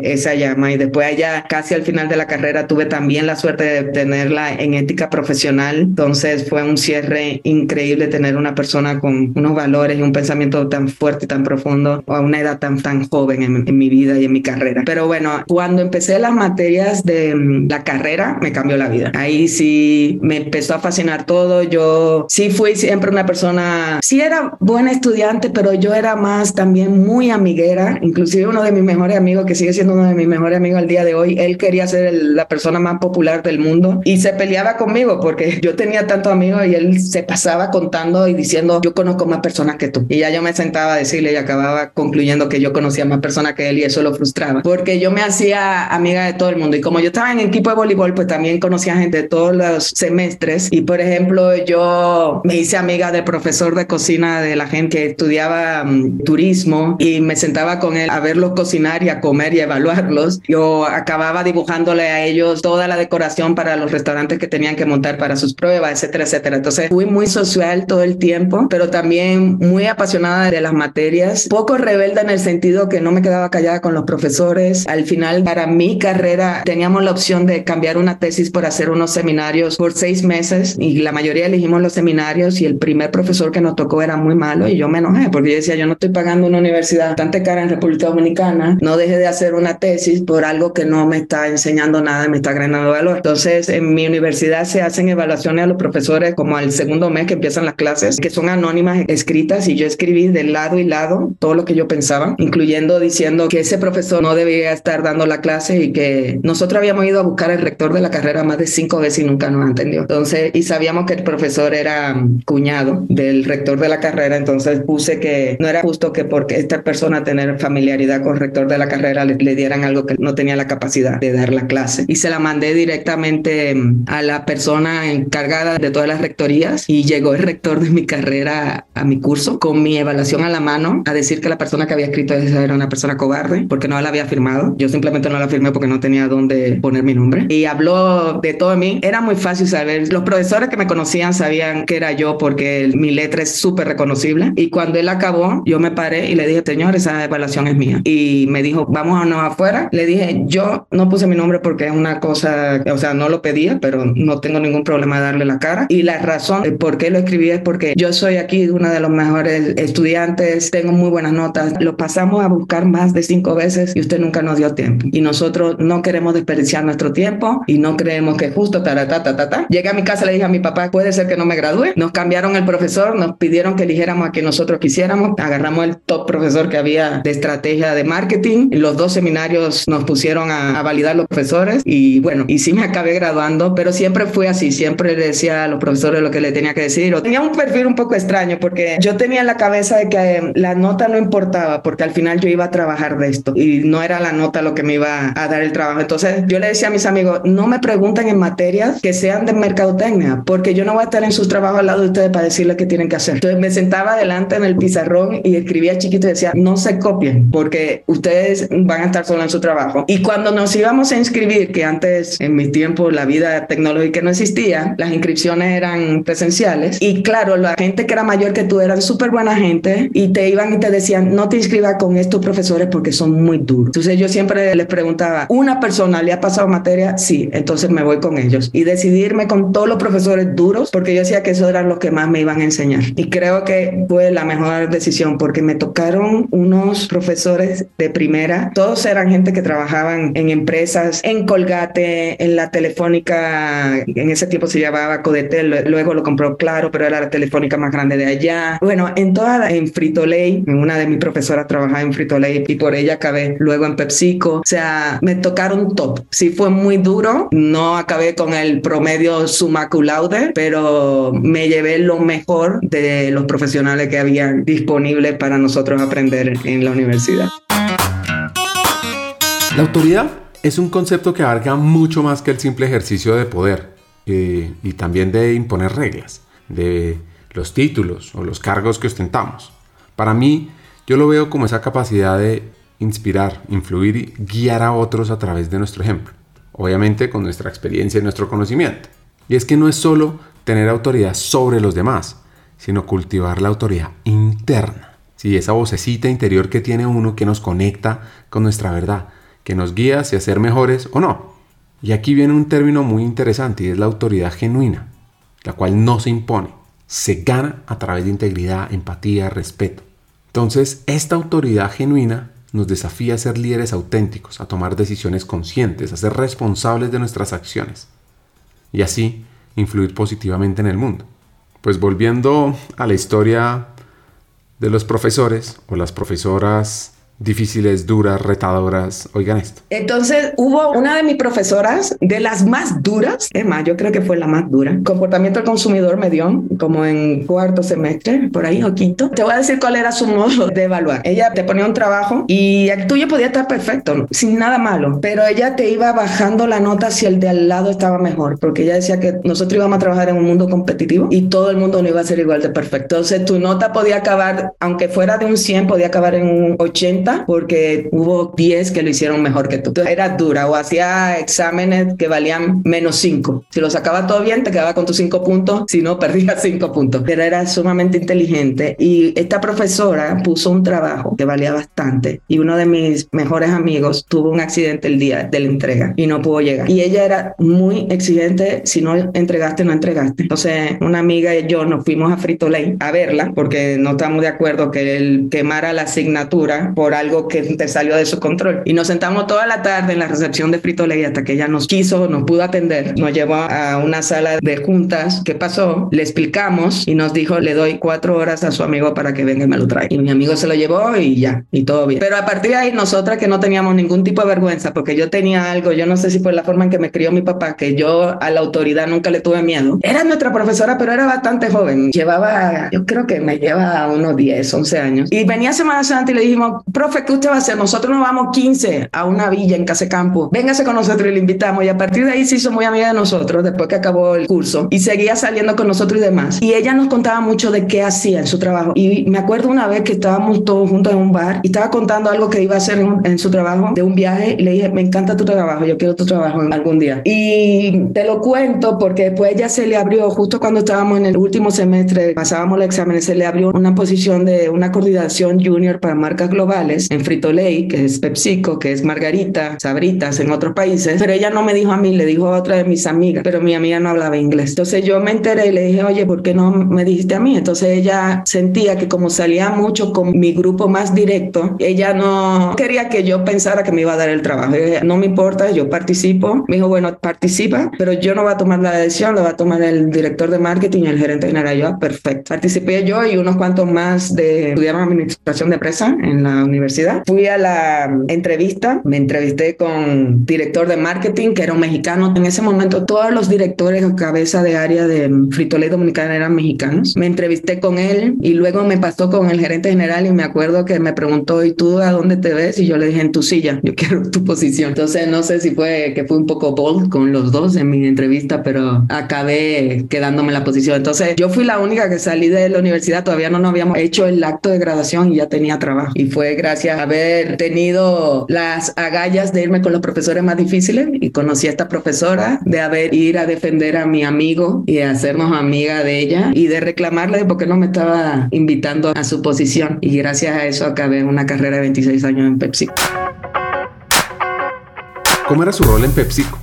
esa llama y después allá casi al final de la carrera tuve también la suerte de tenerla en ética profesional. Entonces fue un cierre increíble tener una persona con unos valores y un pensamiento tan fuerte y tan profundo a una edad tan tan joven en, en mi vida y en mi carrera. Pero bueno cuando empecé las materias de mm, la carrera me cambió la vida. Ahí sí me empezó a fascinar todo. Yo sí fui siempre una persona sí era buena estudiante pero yo era más también muy amiguera. Inclusive uno de mis mejores amigos que sigue siendo uno de mis mejores amigos al día de hoy él quería ser la persona más popular del mundo y se peleaba conmigo porque <laughs> yo tenía tantos amigos y él se pasaba contando y diciendo yo conozco más personas que tú y ya yo me sentaba a decirle y acababa concluyendo que yo conocía más personas que él y eso lo frustraba porque yo me hacía amiga de todo el mundo. Y como yo estaba en equipo de voleibol pues también conocía gente de todos los semestres. Y por ejemplo yo me hice amiga del profesor de cocina de la gente que estudiaba um, turismo y me sentaba con él a verlos cocinar y a comer y a evaluarlos. Yo acababa dibujándole a ellos toda la decoración para los restaurantes que tenían que montar para sus pruebas, etcétera, etcétera. Entonces fui muy social todo el tiempo, pero también muy apasionada de las materias, poco rebelde en el sentido que no me quedaba callada con los profesores. Al final, para mi carrera, teníamos la opción de cambiar una tesis por hacer unos seminarios por seis meses y la mayoría elegimos los seminarios y el primer profesor que nos tocó era muy malo y yo me enojé porque yo decía, yo no estoy pagando una universidad bastante cara en República Dominicana, no deje de hacer una tesis por algo que no me está enseñando nada me está agregando valor. Entonces, en mi universidad se hacen evaluaciones a los profesores como al segundo mes que empiezan las clases, que son anónimas escritas y yo escribí de lado y lado todo lo que yo pensaba, incluyendo diciendo que ese profesor no debía estar dando la clase y que nosotros habíamos ido a buscar al rector de la carrera más de cinco veces y nunca nos entendió. Entonces, y sabíamos que el profesor era cuñado del rector de la carrera, entonces puse que no era justo que porque esta persona tener familiaridad con el rector de la carrera le, le dieran algo que no tenía la capacidad de dar la clase. Y se la mandé directamente mm, a la persona encargada de todas las rectorías y llegó el rector de mi carrera a mi curso con mi evaluación a la mano a decir que la persona que había escrito esa era una persona cobarde porque no la había firmado. Yo simplemente no la firmé porque no tenía dónde poner mi nombre. Y habló de todo de mí. Era muy fácil saber. Los profesores que me conocían sabían que era yo porque mi letra es súper reconocible. Y cuando él acabó, yo me paré y le dije, señor, esa evaluación es mía. Y me dijo, vamos a no afuera. Le dije, yo no puse mi nombre porque es una cosa, o sea, no lo pedía, pero no tengo ningún problema de darle la cara. Y la razón por qué lo escribí es porque yo soy aquí una de los mejores estudiantes, tengo muy buenas notas. Lo pasamos a buscar más de cinco veces y usted nunca nos dio tiempo. Y nosotros no queremos desperdiciar nuestro tiempo y no creemos que justo ta ta ta ta ta. Llegué a mi casa, le dije a mi papá, puede ser que no me gradúe. Nos cambiaron el profesor, nos pidieron que eligiéramos a quien nosotros quisiéramos. Agarramos el top profesor que había de estrategia de marketing. Los dos seminarios nos pusieron a, a validar los profesores y bueno, y sí me acabé graduando, pero siempre fue así. Siempre le decía a los profesores lo que le tenía que decir. O tenía un perfil un poco extraño porque yo tenía en la cabeza de que eh, la nota no importaba porque al final yo iba a trabajar de esto y no era la nota lo que me iba a dar el trabajo. Entonces yo le decía a mis amigos, no me pregunten en materias que sean de mercadotecnia porque yo no voy a estar en sus trabajos al lado de ustedes para decirles qué tienen que hacer. Entonces me sentaba adelante en el pizarrón y escribía chiquito y decía, no se copien porque ustedes van a estar solo en su trabajo. Y cuando nos íbamos a inscribir, que antes en mi tiempo la vida tecnológica no existía, las inscripciones eran presenciales y claro, la gente que era mayor que tú eran súper buena gente y te iban y te decían, no te inscribas con estos profesores porque son muy duros. Entonces yo siempre les preguntaba, ¿una persona le ha pasado materia? Sí, entonces me voy con ellos. Y decidirme con todos los profesores duros porque yo decía que esos eran los que más me iban a enseñar. Y creo que fue la mejor decisión porque me tocaron unos profesores de primera. Todos eran gente que trabajaban en empresas, en Colgate, en la telefónica, en ese tiempo se llamaba Codetel, luego lo compró Claro, pero era la telefónica más grande de allá. Bueno, en toda, en Frito-Lay, una de mis profesoras trabajaba en Frito-Lay y por ella acabé luego en PepsiCo. O sea, me tocaron top. Sí fue muy duro, no acabé con el promedio summa pero me llevé lo mejor de los profesionales que habían disponibles para nosotros aprender en la universidad. La autoridad es un concepto que abarca mucho más que el simple ejercicio de poder eh, y también de imponer reglas, de los títulos o los cargos que ostentamos. Para mí, yo lo veo como esa capacidad de inspirar, influir y guiar a otros a través de nuestro ejemplo. Obviamente con nuestra experiencia y nuestro conocimiento. Y es que no es solo tener autoridad sobre los demás, sino cultivar la autoridad interna. Sí, esa vocecita interior que tiene uno que nos conecta con nuestra verdad, que nos guía hacia ser mejores o no. Y aquí viene un término muy interesante y es la autoridad genuina, la cual no se impone, se gana a través de integridad, empatía, respeto. Entonces, esta autoridad genuina nos desafía a ser líderes auténticos, a tomar decisiones conscientes, a ser responsables de nuestras acciones y así influir positivamente en el mundo. Pues volviendo a la historia de los profesores o las profesoras difíciles, duras, retadoras. Oigan esto. Entonces hubo una de mis profesoras, de las más duras, es más, yo creo que fue la más dura. Comportamiento del consumidor me dio como en cuarto semestre, por ahí o quinto. Te voy a decir cuál era su modo de evaluar. Ella te ponía un trabajo y el tuyo podía estar perfecto, sin nada malo, pero ella te iba bajando la nota si el de al lado estaba mejor, porque ella decía que nosotros íbamos a trabajar en un mundo competitivo y todo el mundo no iba a ser igual de perfecto. Entonces tu nota podía acabar, aunque fuera de un 100, podía acabar en un 80 porque hubo 10 que lo hicieron mejor que tú. Era dura o hacía exámenes que valían menos 5. Si lo sacaba todo bien, te quedaba con tus 5 puntos, si no, <laughs> perdías 5 puntos. Pero era sumamente inteligente y esta profesora puso un trabajo que valía bastante y uno de mis mejores amigos tuvo un accidente el día de la entrega y no pudo llegar. Y ella era muy exigente, si no entregaste, no entregaste. Entonces, una amiga y yo nos fuimos a Frito Lay a verla porque no estamos de acuerdo que él quemara la asignatura por algo que te salió de su control. Y nos sentamos toda la tarde en la recepción de Frito Lay hasta que ella nos quiso, nos pudo atender, nos llevó a una sala de juntas. ¿Qué pasó? Le explicamos y nos dijo, le doy cuatro horas a su amigo para que venga y me lo traiga. Y mi amigo se lo llevó y ya, y todo bien. Pero a partir de ahí, nosotras que no teníamos ningún tipo de vergüenza, porque yo tenía algo, yo no sé si fue la forma en que me crió mi papá, que yo a la autoridad nunca le tuve miedo. Era nuestra profesora, pero era bastante joven. Llevaba, yo creo que me lleva unos 10, 11 años. Y venía Semana Santa y le dijimos, profe, ¿qué usted va a hacer? Nosotros nos vamos 15 a una villa en Campo. Véngase con nosotros y le invitamos. Y a partir de ahí se hizo muy amiga de nosotros después que acabó el curso y seguía saliendo con nosotros y demás. Y ella nos contaba mucho de qué hacía en su trabajo. Y me acuerdo una vez que estábamos todos juntos en un bar y estaba contando algo que iba a hacer en, su trabajo de un viaje y le dije, me encanta tu trabajo, yo quiero tu trabajo algún día. Y te lo cuento porque después ella se le abrió, justo cuando estábamos en el último semestre, pasábamos los exámenes, se le abrió una posición de una coordinación junior para marcas globales en Frito Lay, que es PepsiCo, que es Margarita, Sabritas en otros países, pero ella no me dijo a mí, le dijo a otra de mis amigas, pero mi amiga no hablaba inglés. Entonces yo me enteré y le dije, oye, ¿por qué no me dijiste a mí? Entonces ella sentía que como salía mucho con mi grupo más directo, ella no quería que yo pensara que me iba a dar el trabajo. Dije, no me importa, yo participo. Me dijo, bueno, participa, pero yo no voy a tomar la decisión, lo va a tomar el director de marketing y el gerente general. Yo, ah, perfecto. Participé yo y unos cuantos más de estudiaron administración de empresa en la universidad. Fui a la entrevista, me entrevisté con director de marketing, que era un mexicano. En ese momento todos los directores o cabeza de área de Frito-Lay Dominicana eran mexicanos. Me entrevisté con él y luego me pasó con el gerente general y me acuerdo que me preguntó, ¿y tú a dónde te ves? Y yo le dije, en tu silla, yo <laughs> quiero tu posición. Entonces no sé si fue que fue un poco bold con los dos en mi entrevista, pero acabé quedándome la posición. Entonces yo fui la única que salí de la universidad, todavía no nos habíamos hecho el acto de graduación y ya tenía trabajo. Y fue gracias a haber tenido las agallas de irme con los profesores más difíciles y conocí a esta profesora, de haber ir a defender a mi amigo y hacernos amiga de ella y de reclamarle por qué no me estaba invitando a su posición. Y gracias a eso acabé una carrera de 26 años en PepsiCo. ¿Cómo era su rol en PepsiCo?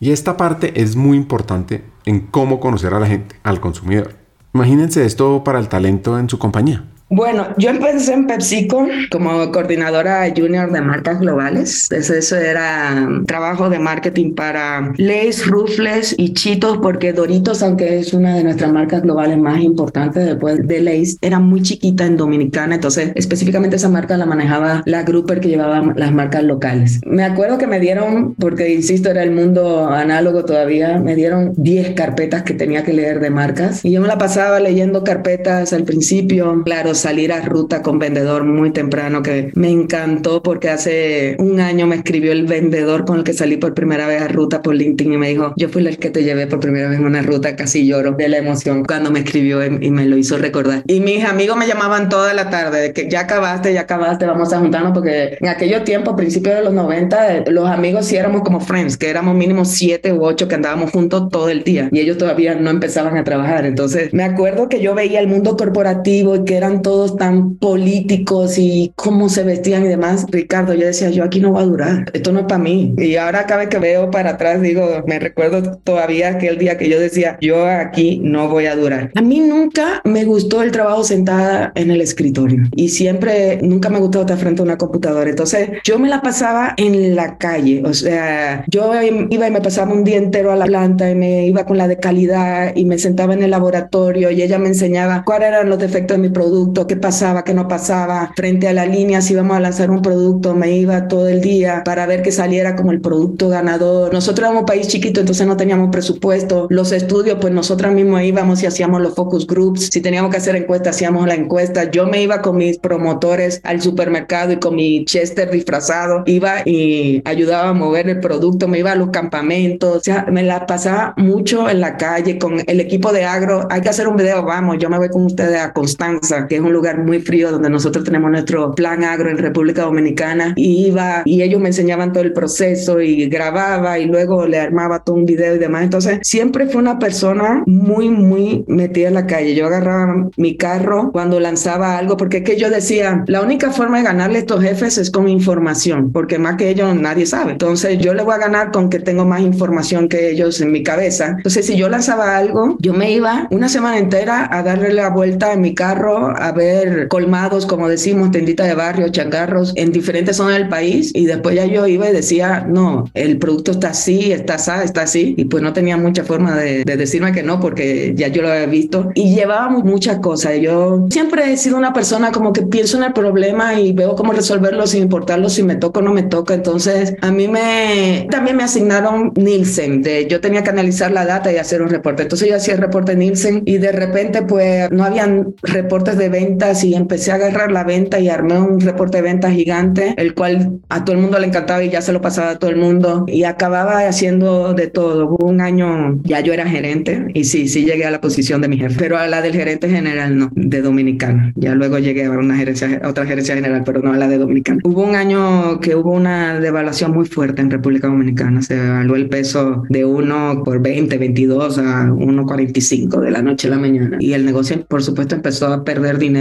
Y esta parte es muy importante en cómo conocer a la gente, al consumidor. Imagínense esto para el talento en su compañía. Bueno, yo empecé en PepsiCo como coordinadora junior de marcas globales. eso era trabajo de marketing para Lay's, Ruffles y Cheetos, porque Doritos, aunque es una de nuestras marcas globales más importantes después de Lay's, era muy chiquita en Dominicana. Entonces, específicamente esa marca la manejaba la Grouper que llevaba las marcas locales. Me acuerdo que me dieron, porque insisto, era el mundo análogo todavía, me dieron 10 carpetas que tenía que leer de marcas y yo me la pasaba leyendo carpetas al principio. Claro, salir a ruta con vendedor muy temprano, que me encantó porque hace un año me escribió el vendedor con el que salí por primera vez a ruta por LinkedIn y me dijo, yo fui el que te llevé por primera vez en una ruta, casi lloro de la emoción cuando me escribió y me lo hizo recordar. Y mis amigos me llamaban toda la tarde de que ya acabaste, ya acabaste, vamos a juntarnos porque en aquellos tiempos, principios de los 90, los amigos sí éramos como friends, que éramos mínimo siete u ocho que andábamos juntos todo el día y ellos todavía no empezaban a trabajar. Entonces me acuerdo que yo veía el mundo corporativo y que eran todos tan políticos y cómo se vestían y demás. Ricardo, yo decía, yo aquí no va a durar, esto no es para mí. Y ahora cada vez que veo para atrás, digo, me recuerdo todavía aquel día que yo decía, yo aquí no voy a durar. A mí nunca me gustó el trabajo sentada en el escritorio y siempre, nunca me gustó estar frente a una computadora. Entonces yo me la pasaba en la calle, o sea, yo iba y me pasaba un día entero a la planta y me iba con la de calidad y me sentaba en el laboratorio y ella me enseñaba cuáles eran los defectos de mi producto, qué pasaba, qué no pasaba frente a la línea, si íbamos a lanzar un producto, me iba todo el día para ver que saliera como el producto ganador. Nosotros éramos un país chiquito, entonces no teníamos presupuesto. Los estudios, pues nosotros mismos íbamos y hacíamos los focus groups. Si teníamos que hacer encuestas, hacíamos la encuesta. Yo me iba con mis promotores al supermercado y con mi Chester disfrazado, iba y ayudaba a mover el producto, me iba a los campamentos, o sea, me la pasaba mucho en la calle con el equipo de agro. Hay que hacer un video, vamos, yo me voy con ustedes a Constanza, que es un lugar muy frío donde nosotros tenemos nuestro plan agro en República Dominicana. Y iba y ellos me enseñaban todo el proceso y grababa y luego le armaba todo un video y demás. Entonces, siempre fue una persona muy, muy metida en la calle. Yo agarraba mi carro cuando lanzaba algo, porque es que yo decía, la única forma de ganarle a estos jefes es con información, porque más que ellos nadie sabe. Entonces, yo le voy a ganar con que tengo más información que ellos en mi cabeza. Entonces, si yo lanzaba algo, yo me iba una semana entera a darle la vuelta en mi carro, a ver colmados, como decimos, tendita de barrio, changarros en diferentes zonas del país. Y después ya yo iba y decía, no, el producto está así, está así, está así. Y pues no tenía mucha forma de, de decirme que no, porque ya yo lo había visto. Y llevábamos muchas cosas. Yo siempre he sido una persona como que pienso en el problema y veo cómo resolverlo sin importarlo si me toca o no me toca. Entonces, a mí me también me asignaron Nielsen, de yo tenía que analizar la data y hacer un reporte. Entonces yo hacía el reporte Nielsen y de repente pues no habían reportes de ventas y empecé a agarrar la venta y armé un reporte de ventas gigante, el cual a todo el mundo le encantaba y ya se lo pasaba a todo el mundo y acababa haciendo de todo. Hubo un año, ya yo era gerente y sí, sí llegué a la posición de mi jefe, pero a la del gerente general no, de Dominicana. Ya luego llegué a una gerencia, a otra gerencia general, pero no a la de Dominicana. Hubo un año que hubo una devaluación muy fuerte en República Dominicana. Se evaluó el peso de 1 por 20, 22 a 1.45 de la noche a la mañana. Y el negocio, por supuesto, empezó a perder dinero.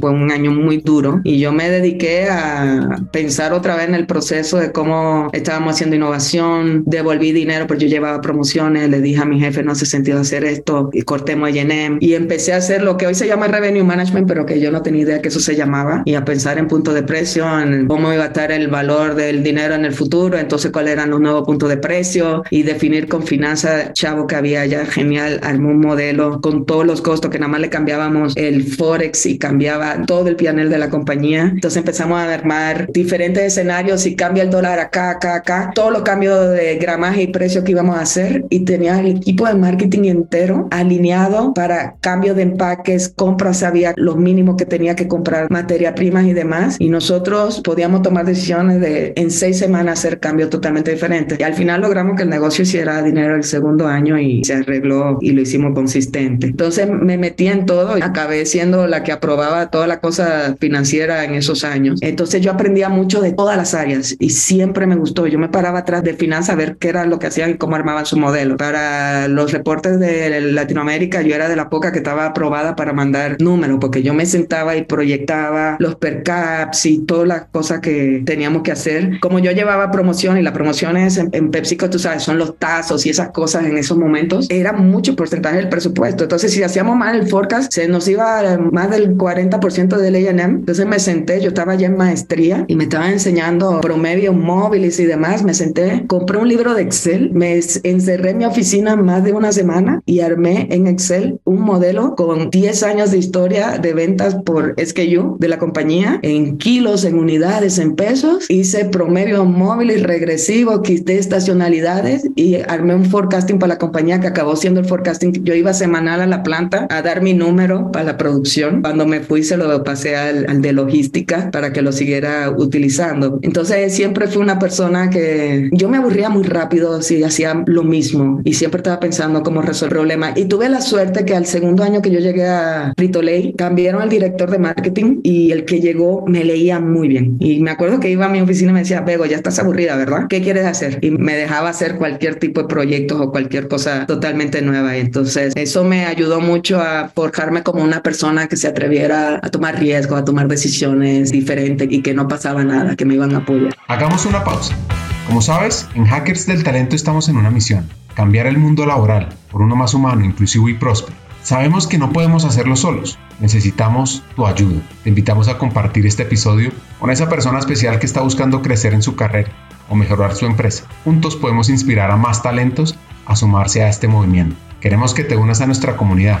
Fue un año muy duro y yo me dediqué a pensar otra vez en el proceso de cómo estábamos haciendo innovación. Devolví dinero, porque yo llevaba promociones. Le dije a mi jefe, no hace sentido hacer esto y cortemos YNM. Y empecé a hacer lo que hoy se llama Revenue Management, pero que yo no tenía idea que eso se llamaba. Y a pensar en puntos de precio, en cómo iba a estar el valor del dinero en el futuro, entonces cuáles eran los nuevos puntos de precio y definir con finanzas, chavo que había ya genial, armó un modelo con todos los costos que nada más le cambiábamos el forex y cambiaba todo el pianel de la compañía. Entonces empezamos a armar diferentes escenarios y cambia el dólar acá, acá, acá, todos los cambios de gramaje y precio que íbamos a hacer y tenía el equipo de marketing entero alineado para cambio de empaques, compras, sabía los mínimos que tenía que comprar materia primas y demás y nosotros podíamos tomar decisiones de en seis semanas hacer cambios totalmente diferentes y al final logramos que el negocio hiciera dinero el segundo año y se arregló y lo hicimos consistente. Entonces me metí en todo y acabé siendo la que aprobaba toda la cosa financiera en esos años. Entonces yo aprendía mucho de todas las áreas y siempre me gustó. Yo me paraba atrás de finanzas a ver qué era lo que hacían y cómo armaban su modelo. Para los reportes de Latinoamérica yo era de la poca que estaba aprobada para mandar números porque yo me sentaba y proyectaba los per caps y todas las cosas que teníamos que hacer. Como yo llevaba promoción y las promociones en, en PepsiCo, tú sabes, son los tazos y esas cosas en esos momentos, era mucho porcentaje del presupuesto. Entonces, si hacíamos mal el forecast, se nos iba más del 40% del A&M. Entonces me senté, yo estaba ya en maestría y me estaban enseñando promedios móviles y demás. Me senté, compré un libro de Excel, me encerré en mi oficina más de una semana y armé en Excel un modelo con 10 años de historia de ventas por SKU de la compañía en kilos, en unidades, en pesos. Hice promedios móviles regresivos, quité estacionalidades y armé un forecasting para la compañía que acabó siendo el forecasting. Yo iba semanal a la planta a dar mi número para la producción cuando me fui se lo pasé al, al de logística para que lo siguiera utilizando. Entonces siempre fui una persona que yo me aburría muy rápido si hacía lo mismo y siempre estaba pensando cómo resolver problemas. Y tuve la suerte que al segundo año que yo llegué a Frito Lay, cambiaron al director de marketing y el que llegó me leía muy bien. Y me acuerdo que iba a mi oficina y me decía, Bego, ya estás aburrida, ¿verdad? ¿Qué quieres hacer? Y me dejaba hacer cualquier tipo de proyectos o cualquier cosa totalmente nueva. Entonces, eso me ayudó mucho a forjarme como una persona que se atreviera a tomar riesgos, a tomar decisiones diferentes y que no pasaba nada, que me iban a apoyar. Hagamos una pausa. Como sabes, en Hackers del Talento estamos en una misión, cambiar el mundo laboral por uno más humano, inclusivo y próspero. Sabemos que no podemos hacerlo solos, necesitamos tu ayuda. Te invitamos a compartir este episodio con esa persona especial que está buscando crecer en su carrera o mejorar su empresa. Juntos podemos inspirar a más talentos a sumarse a este movimiento. Queremos que te unas a nuestra comunidad,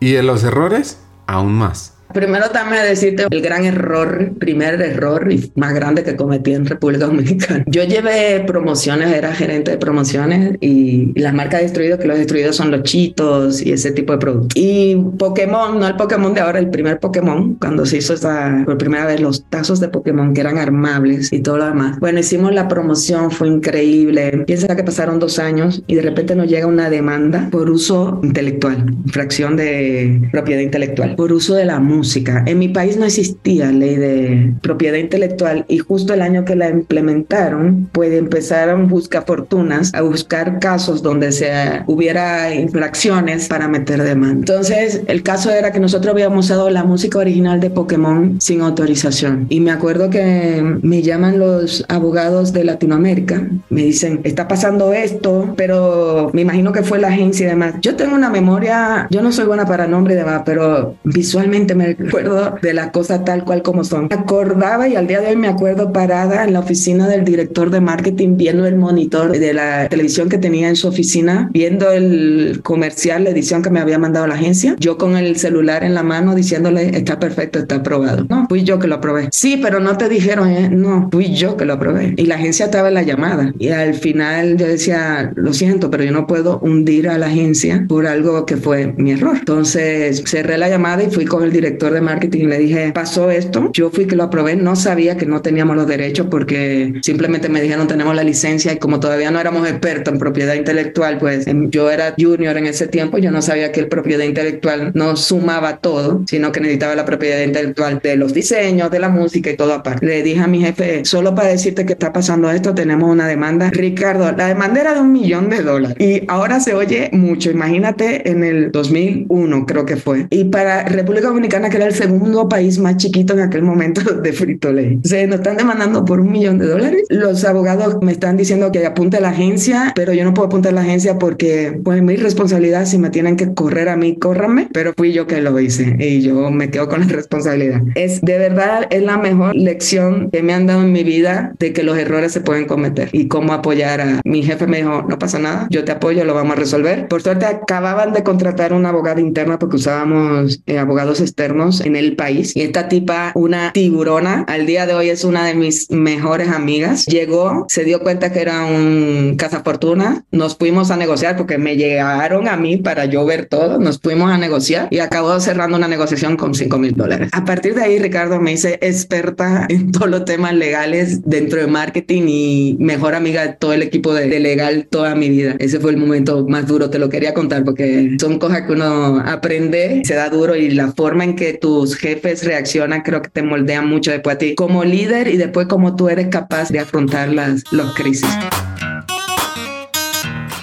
Y de los errores, aún más. Primero también decirte el gran error, primer error y más grande que cometí en República <laughs> Dominicana. Yo llevé promociones, era gerente de promociones y, las marcas destruidas, que los destruidos son los chitos y ese tipo de productos. Y Pokémon, no el Pokémon de ahora, el primer Pokémon, cuando se hizo esta, por primera vez los tazos de Pokémon que eran armables y todo lo demás. Bueno, hicimos la promoción, fue increíble. Piensa que pasaron dos años y de repente nos llega una demanda por uso intelectual, fracción de propiedad intelectual, por uso de la música música. En mi país no existía ley de propiedad intelectual y justo el año que la implementaron, pues empezaron a buscar fortunas, a buscar casos donde se hubiera infracciones para meter demanda. Entonces, el caso era que nosotros habíamos usado la música original de Pokémon sin autorización. Y me acuerdo que me llaman los abogados de Latinoamérica, me dicen, está pasando esto, pero me imagino que fue la agencia y demás. Yo tengo una memoria, yo no soy buena para nombre y demás, pero visualmente me recuerdo de las cosas tal cual como son. Acordaba y al día de hoy me acuerdo parada en la oficina del director de marketing viendo el monitor de la televisión que tenía en su oficina, viendo el comercial, la edición que me había mandado la agencia, yo con el celular en la mano diciéndole está perfecto, está aprobado. No, fui yo que lo aprobé. Sí, pero no te dijeron, ¿eh? no, fui yo que lo aprobé. Y la agencia estaba en la llamada y al final yo decía, lo siento, pero yo no puedo hundir a la agencia por algo que fue mi error. Entonces cerré la llamada y fui con el director de marketing y le dije, pasó esto, yo fui que lo aprobé, no sabía que no teníamos los derechos porque simplemente me dijeron tenemos la licencia y como todavía no éramos expertos en propiedad intelectual, pues em, yo era junior en ese tiempo, yo no sabía que el propiedad intelectual no sumaba todo, sino que necesitaba la propiedad intelectual de los diseños, de la música y todo aparte. Le dije a mi jefe, solo para decirte que está pasando esto, tenemos una demanda. Ricardo, la demanda era de un millón de dólares y ahora se oye mucho, imagínate en el 2001 creo que fue. Y para República Dominicana que era el segundo país más chiquito en aquel momento <laughs> de Frito Lay. Se nos están demandando por un millón de dólares. Los abogados me están diciendo que apunte a la agencia, pero yo no puedo apuntar a la agencia porque pues mi responsabilidad si me tienen que correr a mí, córranme, pero fui yo que lo hice y yo me quedo con la <laughs> responsabilidad. Es de verdad es la mejor lección que me han dado en mi vida de que los errores se pueden cometer y cómo apoyar a mi jefe me dijo, no pasa nada, yo te apoyo, lo vamos a resolver. Por suerte acababan de contratar una abogada interna porque usábamos eh, abogados externos en el país. Y esta tipa, una tiburona, al día de hoy es una de mis mejores amigas. Llegó, se dio cuenta que era un cazafortuna. Nos fuimos a negociar porque me llegaron a mí para yo ver todo. Nos fuimos a negociar y acabó cerrando una negociación con 5 mil dólares. A partir de ahí, Ricardo me hice experta <laughs> en todos los temas legales dentro de marketing y mejor amiga de todo el equipo de, de legal toda mi vida. Ese fue el momento más duro. Te lo quería contar porque son cosas que uno aprende, se da duro y la forma en que tus jefes reaccionan, creo que te moldean mucho después a ti como líder y después como tú eres capaz de afrontar las, las crisis.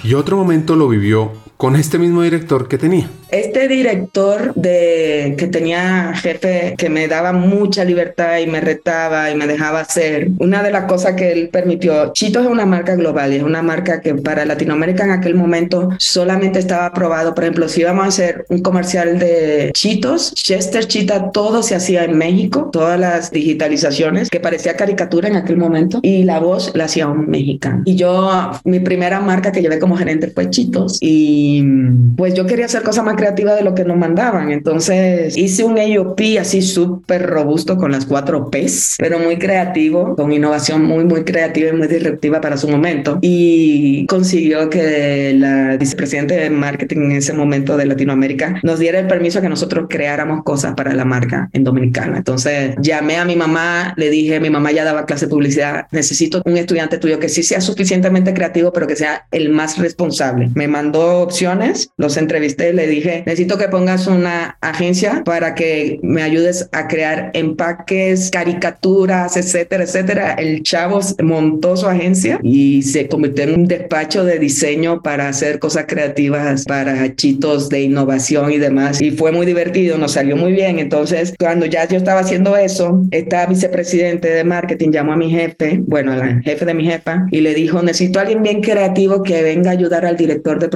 Y otro momento lo vivió con este mismo director que tenía. Este director de que tenía jefe que me daba mucha libertad y me retaba y me dejaba hacer. Una de las cosas que él permitió, Chitos es una marca global y es una marca que para Latinoamérica en aquel momento solamente estaba aprobado. Por ejemplo, si íbamos a hacer un comercial de Chitos, Chester Chita, todo se hacía en México, todas las digitalizaciones que parecía caricatura en aquel momento y la voz la hacía un mexicano. Y yo, mi primera marca que llevé como gerente fue Chitos y pues yo quería hacer cosas más creativa de lo que nos mandaban. Entonces hice un AOP así súper robusto con las cuatro P's, pero muy creativo, con innovación muy, muy creativa y muy disruptiva para su momento. Y consiguió que la vicepresidente de marketing en ese momento de Latinoamérica nos diera el permiso a que nosotros creáramos cosas para la marca en Dominicana. Entonces llamé a mi mamá, le dije, mi mamá ya daba clase de publicidad, necesito un estudiante tuyo que sí sea suficientemente creativo, pero que sea el más responsable. Me mandó opciones, los entrevisté, le dije, necesito que pongas una agencia para que me ayudes a crear empaques, caricaturas, etcétera, etcétera. El chavo montó su agencia y se convirtió en un despacho de diseño para hacer cosas creativas para chitos de innovación y demás. Y fue muy divertido, nos salió muy bien. Entonces, cuando ya yo estaba haciendo eso, esta vicepresidente de marketing llamó a mi jefe, bueno, al jefe de mi jefa, y le dijo, necesito a alguien bien creativo que venga a ayudar al director de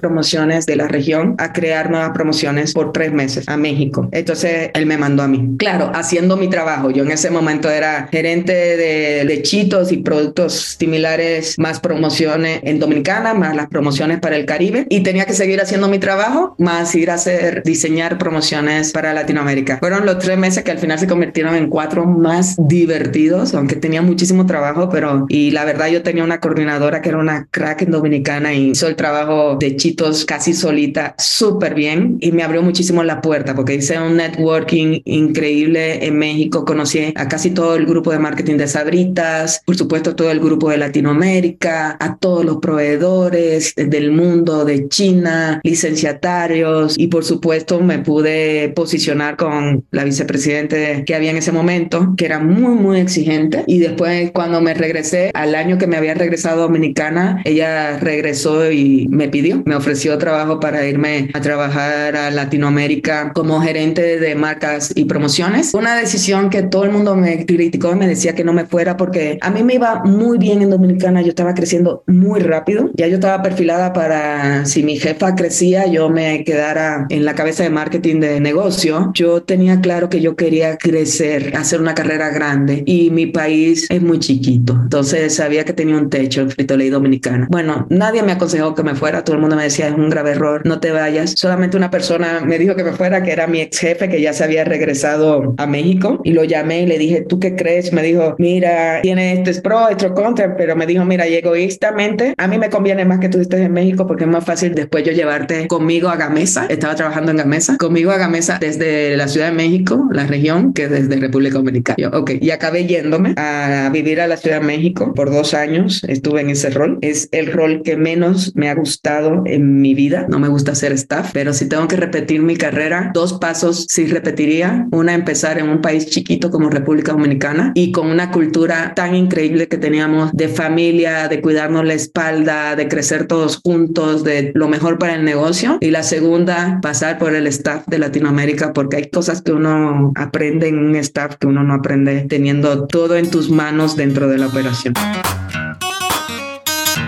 promociones de la región a crear nuevas promociones por tres meses a México. Entonces él me mandó a mí. Claro, haciendo mi trabajo. Yo en ese momento era gerente de lechitos y productos similares, más promociones en Dominicana, más las promociones para el Caribe. Y tenía que seguir haciendo mi trabajo, más ir a hacer, diseñar promociones para Latinoamérica. Fueron los tres meses que al final se convirtieron en cuatro más divertidos, aunque tenía muchísimo trabajo, pero y la verdad yo tenía una coordinadora que era una crack en Dominicana y hizo el trabajo de chitos casi solita, súper bien y me abrió muchísimo la puerta porque hice un networking increíble en México. Conocí a casi todo el grupo de marketing de Sabritas, por supuesto todo el grupo de Latinoamérica, a todos los proveedores del mundo, de China, licenciatarios y por supuesto me pude posicionar con la vicepresidente que había en ese momento, que era muy, muy exigente. Y después cuando me regresé, al año que me había regresado a Dominicana, ella regresó y me pidió, me ofreció trabajo para irme a trabajar a Latinoamérica como gerente de marcas y promociones. Una decisión que todo el mundo me criticó y me decía que no me fuera porque a mí me iba muy bien en Dominicana, yo estaba creciendo muy rápido, ya yo estaba perfilada para si mi jefa crecía, yo me quedara en la cabeza de marketing de negocio. Yo tenía claro que yo quería crecer, hacer una carrera grande y mi país es muy chiquito, entonces sabía que tenía un techo en Frito Ley Dominicana. Bueno, nadie me aconsejó que me fuera, todo el mundo me decía es un grave error, no te vayas, solamente una persona me dijo que me fuera, que era mi ex jefe, que ya se había regresado a México, y lo llamé y le dije, ¿tú qué crees? Me dijo, mira, tiene este es pro, esto contra, pero me dijo, mira, y egoístamente, a mí me conviene más que tú estés en México porque es más fácil después yo llevarte conmigo a Gamesa, estaba trabajando en Gamesa, conmigo a Gamesa desde la Ciudad de México, la región, que desde República Dominicana. Yo, ok, y acabé yéndome a vivir a la Ciudad de México por dos años, estuve en ese rol, es el rol que menos me ha gustado en mi vida, no me gusta ser staff, pero si tengo que repetir mi carrera, dos pasos sí repetiría. Una, empezar en un país chiquito como República Dominicana y con una cultura tan increíble que teníamos de familia, de cuidarnos la espalda, de crecer todos juntos, de lo mejor para el negocio. Y la segunda, pasar por el staff de Latinoamérica, porque hay cosas que uno aprende en un staff que uno no aprende teniendo todo en tus manos dentro de la operación.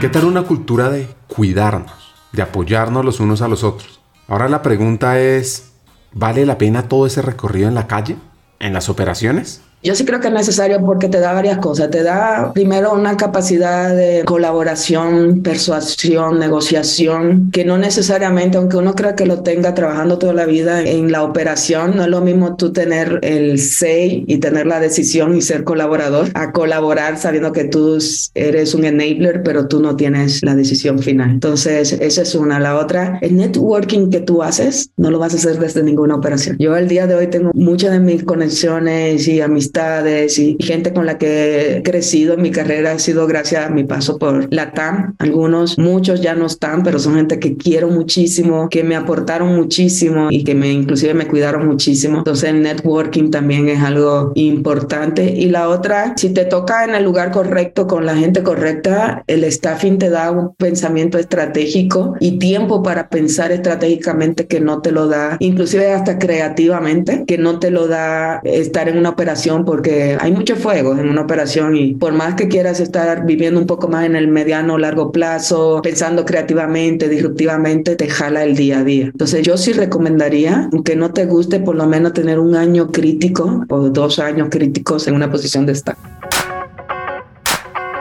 ¿Qué tal una cultura de cuidarnos, de apoyarnos los unos a los otros? Ahora la pregunta es, ¿vale la pena todo ese recorrido en la calle, en las operaciones? Yo sí creo que es necesario porque te da varias cosas. Te da primero una capacidad de colaboración, persuasión, negociación, que no necesariamente, aunque uno crea que lo tenga trabajando toda la vida en la operación, no es lo mismo tú tener el say y tener la decisión y ser colaborador, a colaborar sabiendo que tú eres un enabler, pero tú no tienes la decisión final. Entonces, esa es una. La otra, el networking que tú haces, no lo vas a hacer desde ninguna operación. Yo al día de hoy tengo muchas de mis conexiones y amistades amistades y gente con la que he crecido en mi carrera ha sido gracias a mi paso por la TAM. Algunos, muchos ya no están, pero son gente que quiero muchísimo, que me aportaron muchísimo y que me inclusive me cuidaron muchísimo. Entonces el networking también es algo importante. Y la otra, si te toca en el lugar correcto, con la gente correcta, el staffing te da un pensamiento estratégico y tiempo para pensar estratégicamente que no te lo da, inclusive hasta creativamente, que no te lo da estar en una operación porque hay mucho fuego en una operación y por más que quieras estar viviendo un poco más en el mediano o largo plazo, pensando creativamente, disruptivamente, te jala el día a día. Entonces yo sí recomendaría, aunque no te guste, por lo menos tener un año crítico o dos años críticos en una posición de estar.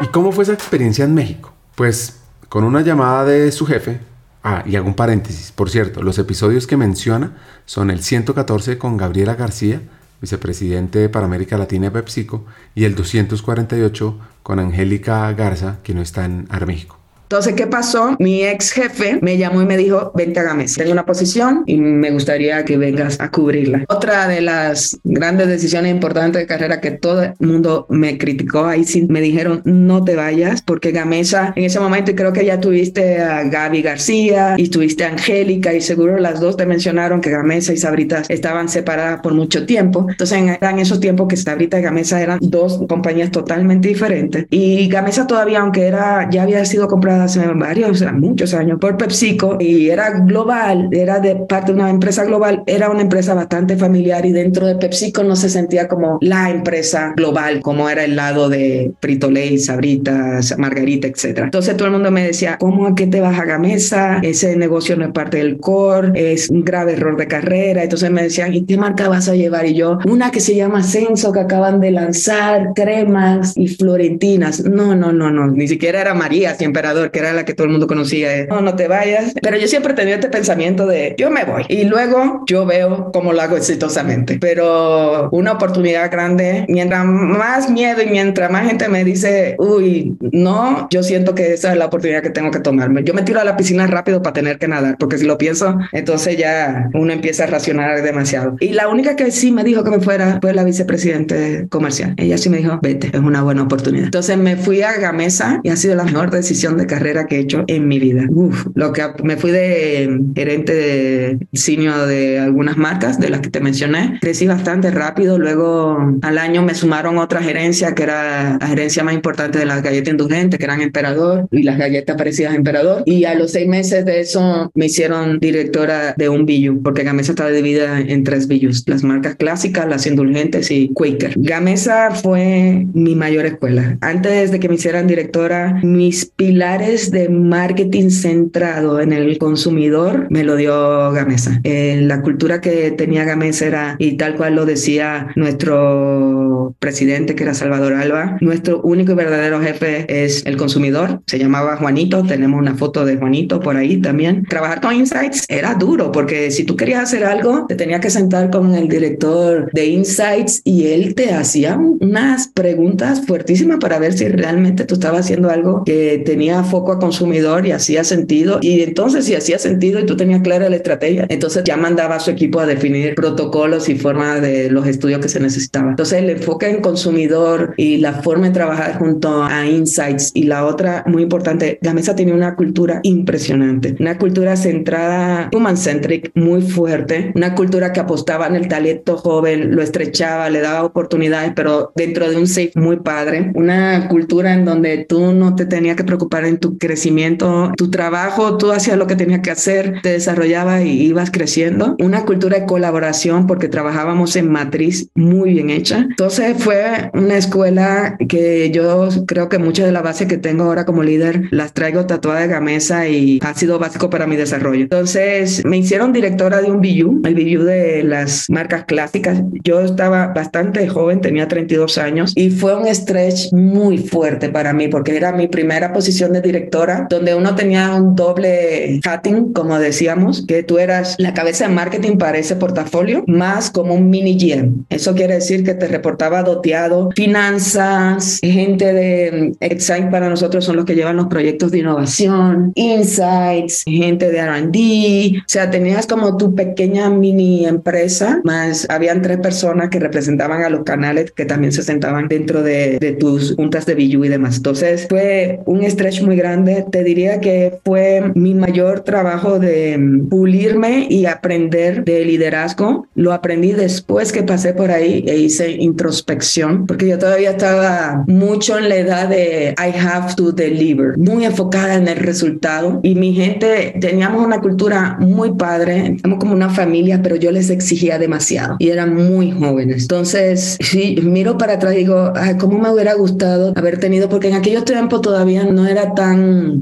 ¿Y cómo fue esa experiencia en México? Pues con una llamada de su jefe, Ah, y hago un paréntesis, por cierto, los episodios que menciona son el 114 con Gabriela García, vicepresidente para América Latina de PepsiCo, y el 248 con Angélica Garza, que no está en Arméxico. Entonces, ¿qué pasó? Mi ex jefe me llamó y me dijo, vente a Gamesa. Tengo una posición y me gustaría que vengas a cubrirla. Otra de las grandes decisiones importantes de carrera que todo el mundo me criticó, ahí sí me dijeron, no te vayas, porque Gamesa, en ese momento, y creo que ya tuviste a Gaby García y tuviste a Angélica, y seguro las dos te mencionaron que Gamesa y Sabritas estaban separadas por mucho tiempo. Entonces, en esos tiempos que Sabrita y Gamesa eran dos compañías totalmente diferentes. Y Gamesa todavía, aunque era, ya había sido comprada hace varios, muchos años por PepsiCo y era global, era de parte de una empresa global, era una empresa bastante familiar y dentro de PepsiCo no se sentía como la empresa global, como era el lado de Frito Lay, Sabritas, Margarita, etcétera. Entonces todo el mundo me decía, ¿cómo a qué te vas a Gamesa? Ese negocio no es parte del core, es un grave error de carrera. Entonces me decían, ¿y qué marca vas a llevar? Y yo, una que se llama Senso, que acaban de lanzar, cremas y florentinas. No, no, no, no, ni siquiera era María, si emperador, que era la que todo el mundo conocía, no, no te vayas. Pero yo siempre tenía este pensamiento de, yo me voy. Y luego yo veo cómo lo hago exitosamente. Pero una oportunidad grande, mientras más miedo y mientras más gente me dice, uy, no, yo siento que esa es la oportunidad que tengo que tomarme. Yo me tiro a la piscina rápido para tener que nadar, porque si lo pienso, entonces ya uno empieza a racionar demasiado. Y la única que sí me dijo que me fuera fue la vicepresidente comercial. Ella sí me dijo, vete, es una buena oportunidad. Entonces me fui a Gamesa y ha sido la mejor decisión de carrera que he hecho en mi vida. Uf, lo que me fui de gerente de diseño de algunas marcas, de las que te mencioné. Crecí bastante rápido. Luego al año me sumaron otra gerencia que era la gerencia más importante de las galletas indulgentes, que eran Emperador y las galletas parecidas a Emperador. Y a los seis meses de eso me hicieron directora de un billu, porque Gamesa estaba dividida en tres billus, las marcas clásicas, las indulgentes y Quaker. Gamesa fue mi mayor escuela. Antes de que me hicieran directora, mis pilares de marketing centrado en el consumidor me lo dio Gamesa. Eh, la cultura que tenía Gamesa era, y tal cual lo decía nuestro presidente, que era Salvador Alba, nuestro único y verdadero jefe es el consumidor. Se llamaba Juanito, tenemos una foto de Juanito por ahí también. Trabajar con Insights era duro porque si tú querías hacer algo, te tenías que sentar con el director de Insights y él te hacía unas preguntas fuertísimas para ver si realmente tú estabas haciendo algo que tenía foco a consumidor y hacía sentido. Y entonces si hacía sentido y tú tenías clara la estrategia, entonces ya mandaba a su equipo a definir protocolos y formas de los estudios que se necesitaban. Entonces el enfoque en consumidor y la forma de trabajar junto a Insights y la otra muy importante, Gamesa tenía una cultura impresionante, una cultura centrada, human-centric, muy fuerte, una cultura que apostaba en el talento joven, lo estrechaba, le daba oportunidades, pero dentro de un safe muy padre, una cultura en donde tú no te tenías que preocupar en tu crecimiento, tu trabajo, tú hacías lo que tenías que hacer, te desarrollaba y ibas creciendo. Una cultura de colaboración porque trabajábamos en matriz muy bien hecha. Entonces fue una escuela que yo creo que muchas de las bases que tengo ahora como líder las traigo tatuadas de Gamesa y ha sido básico para mi desarrollo. Entonces me hicieron directora de un BU, el BU de las marcas clásicas. Yo estaba bastante joven, tenía 32 años y fue un stretch muy fuerte para mí porque era mi primera posición de directora, donde uno tenía un doble hatting, como decíamos, que tú eras la cabeza de marketing para ese portafolio, más como un mini GM. Eso quiere decir que te reportaba doteado finanzas, gente de Excite para nosotros son los que llevan los proyectos de innovación, insights, gente de R&D, o sea, tenías como tu pequeña mini empresa, más habían tres personas que representaban a los canales que también se sentaban dentro de, de tus juntas de BU y demás. Entonces fue un stretch muy grande. Te diría que fue mi mayor trabajo de pulirme y aprender de liderazgo. Lo aprendí después que pasé por ahí e hice introspección, porque yo todavía estaba mucho en la edad de I have to deliver, muy enfocada en el resultado. Y mi gente, teníamos una cultura muy padre, somos como una familia, pero yo les exigía demasiado y eran muy jóvenes. Entonces, sí, miro para atrás digo, Ay, ¿cómo me hubiera gustado haber tenido? Porque en aquellos tiempos todavía no era tan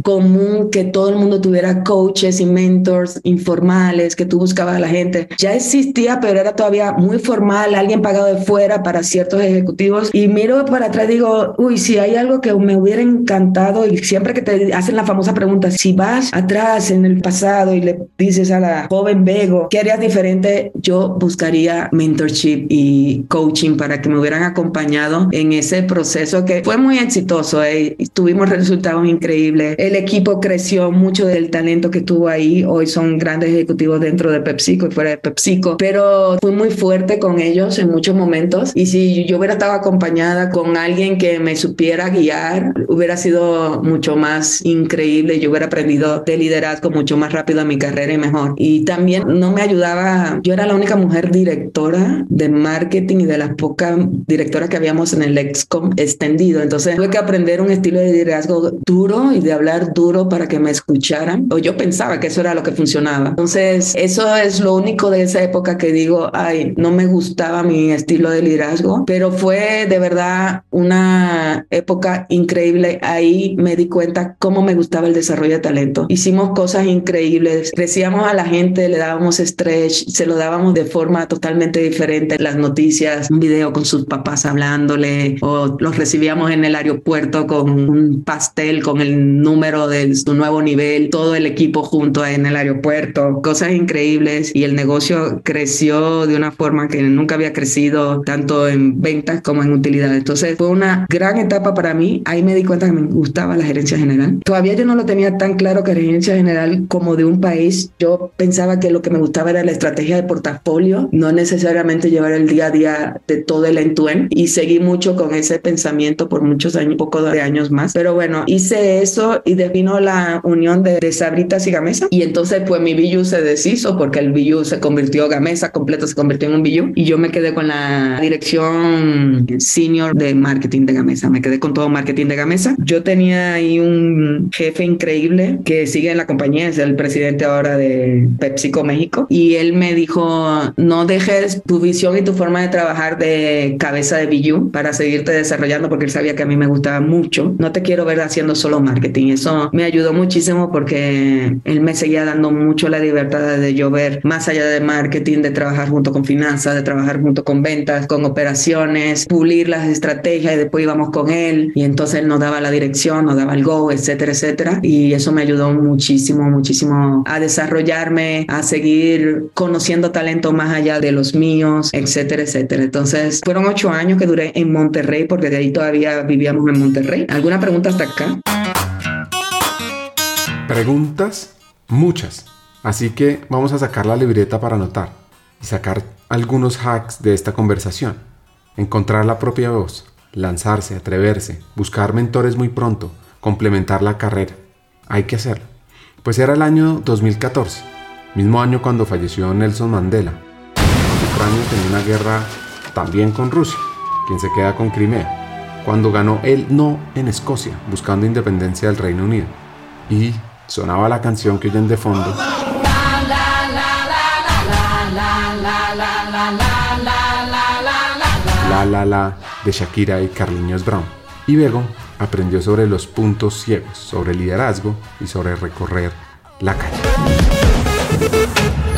común que todo el mundo tuviera coaches y mentors informales, que tú buscabas a la gente. Ya existía, pero era todavía muy formal, alguien pagado de fuera para ciertos ejecutivos. Y miro para atrás digo, uy, si hay algo que me hubiera encantado y siempre que te hacen la famosa pregunta, si vas atrás en el pasado y le dices a la joven Bego, ¿qué harías diferente? Yo buscaría mentorship y coaching para que me hubieran acompañado en ese proceso que fue muy exitoso. ¿eh? Tuvimos resultados increíbles. El equipo creció mucho del talento que tuvo ahí. Hoy son grandes ejecutivos dentro de PepsiCo y fuera de PepsiCo, pero fui muy fuerte con ellos en muchos momentos. Y si yo hubiera estado acompañada con alguien que me supiera guiar, hubiera sido mucho más increíble. Yo hubiera aprendido de liderazgo mucho más rápido en mi carrera y mejor. Y también no me ayudaba. Yo era la única mujer directora de marketing y de las pocas directoras que habíamos en el Excom extendido. Entonces tuve que aprender un estilo de liderazgo duro y de hablar duro para que me escucharan. O yo pensaba que eso era lo que funcionaba. Entonces eso es lo único de esa época que digo, ay, no me gustaba mi estilo de liderazgo, pero fue de verdad una época increíble. Ahí me di cuenta cómo me gustaba el desarrollo de talento. Hicimos cosas increíbles. Crecíamos a la gente, le dábamos stretch, se lo dábamos de forma totalmente diferente. Las noticias, un video con sus papás hablándole o los recibíamos en el aeropuerto con un pastel con el número de su nuevo nivel, todo el equipo junto en el aeropuerto, cosas increíbles y el negocio creció de una forma que nunca había crecido tanto en ventas como en utilidad. Entonces fue una gran etapa para mí. Ahí me di cuenta que me gustaba la gerencia general. Todavía yo no lo tenía tan claro que gerencia general como de un país. Yo pensaba que lo que me gustaba era la estrategia de portafolio, no necesariamente llevar el día a día de todo el end-to-end y seguí mucho con ese pensamiento por muchos años, poco de años más. Pero bueno, hice eso y devino la unión de, de Sabritas y Gamesa y entonces pues mi BU se deshizo porque el BU se convirtió, Gamesa completo se convirtió en un BU y yo me quedé con la dirección senior de marketing de Gamesa, me quedé con todo marketing de Gamesa. Yo tenía ahí un jefe increíble que sigue en la compañía, es el presidente ahora de PepsiCo México y él me dijo, no dejes tu visión y tu forma de trabajar de cabeza de BU para seguirte desarrollando porque él sabía que a mí me gustaba mucho. No te quiero ver haciendo solo marketing. Eso me ayudó muchísimo porque él me seguía dando mucho la libertad de yo ver más allá de marketing, de trabajar junto con finanzas, de trabajar junto con ventas, con operaciones, pulir las estrategias y después íbamos con él y entonces él nos daba la dirección, nos daba el go, etcétera, etcétera. Y eso me ayudó muchísimo, muchísimo a desarrollarme, a seguir conociendo talento más allá de los míos, etcétera, etcétera. Entonces fueron ocho años que duré en Monterrey porque de ahí todavía vivíamos en Monterrey. ¿Alguna pregunta hasta acá? Preguntas, muchas. Así que vamos a sacar la libreta para anotar y sacar algunos hacks de esta conversación. Encontrar la propia voz, lanzarse, atreverse, buscar mentores muy pronto, complementar la carrera. Hay que hacerlo. Pues era el año 2014, mismo año cuando falleció Nelson Mandela. Ucrania tenía una guerra también con Rusia, quien se queda con Crimea, cuando ganó el no en Escocia, buscando independencia del Reino Unido. Y sonaba la canción que oyen de fondo. La La La de Shakira y Carliños Brown. Y Bego aprendió sobre los puntos ciegos, sobre liderazgo y sobre recorrer la calle.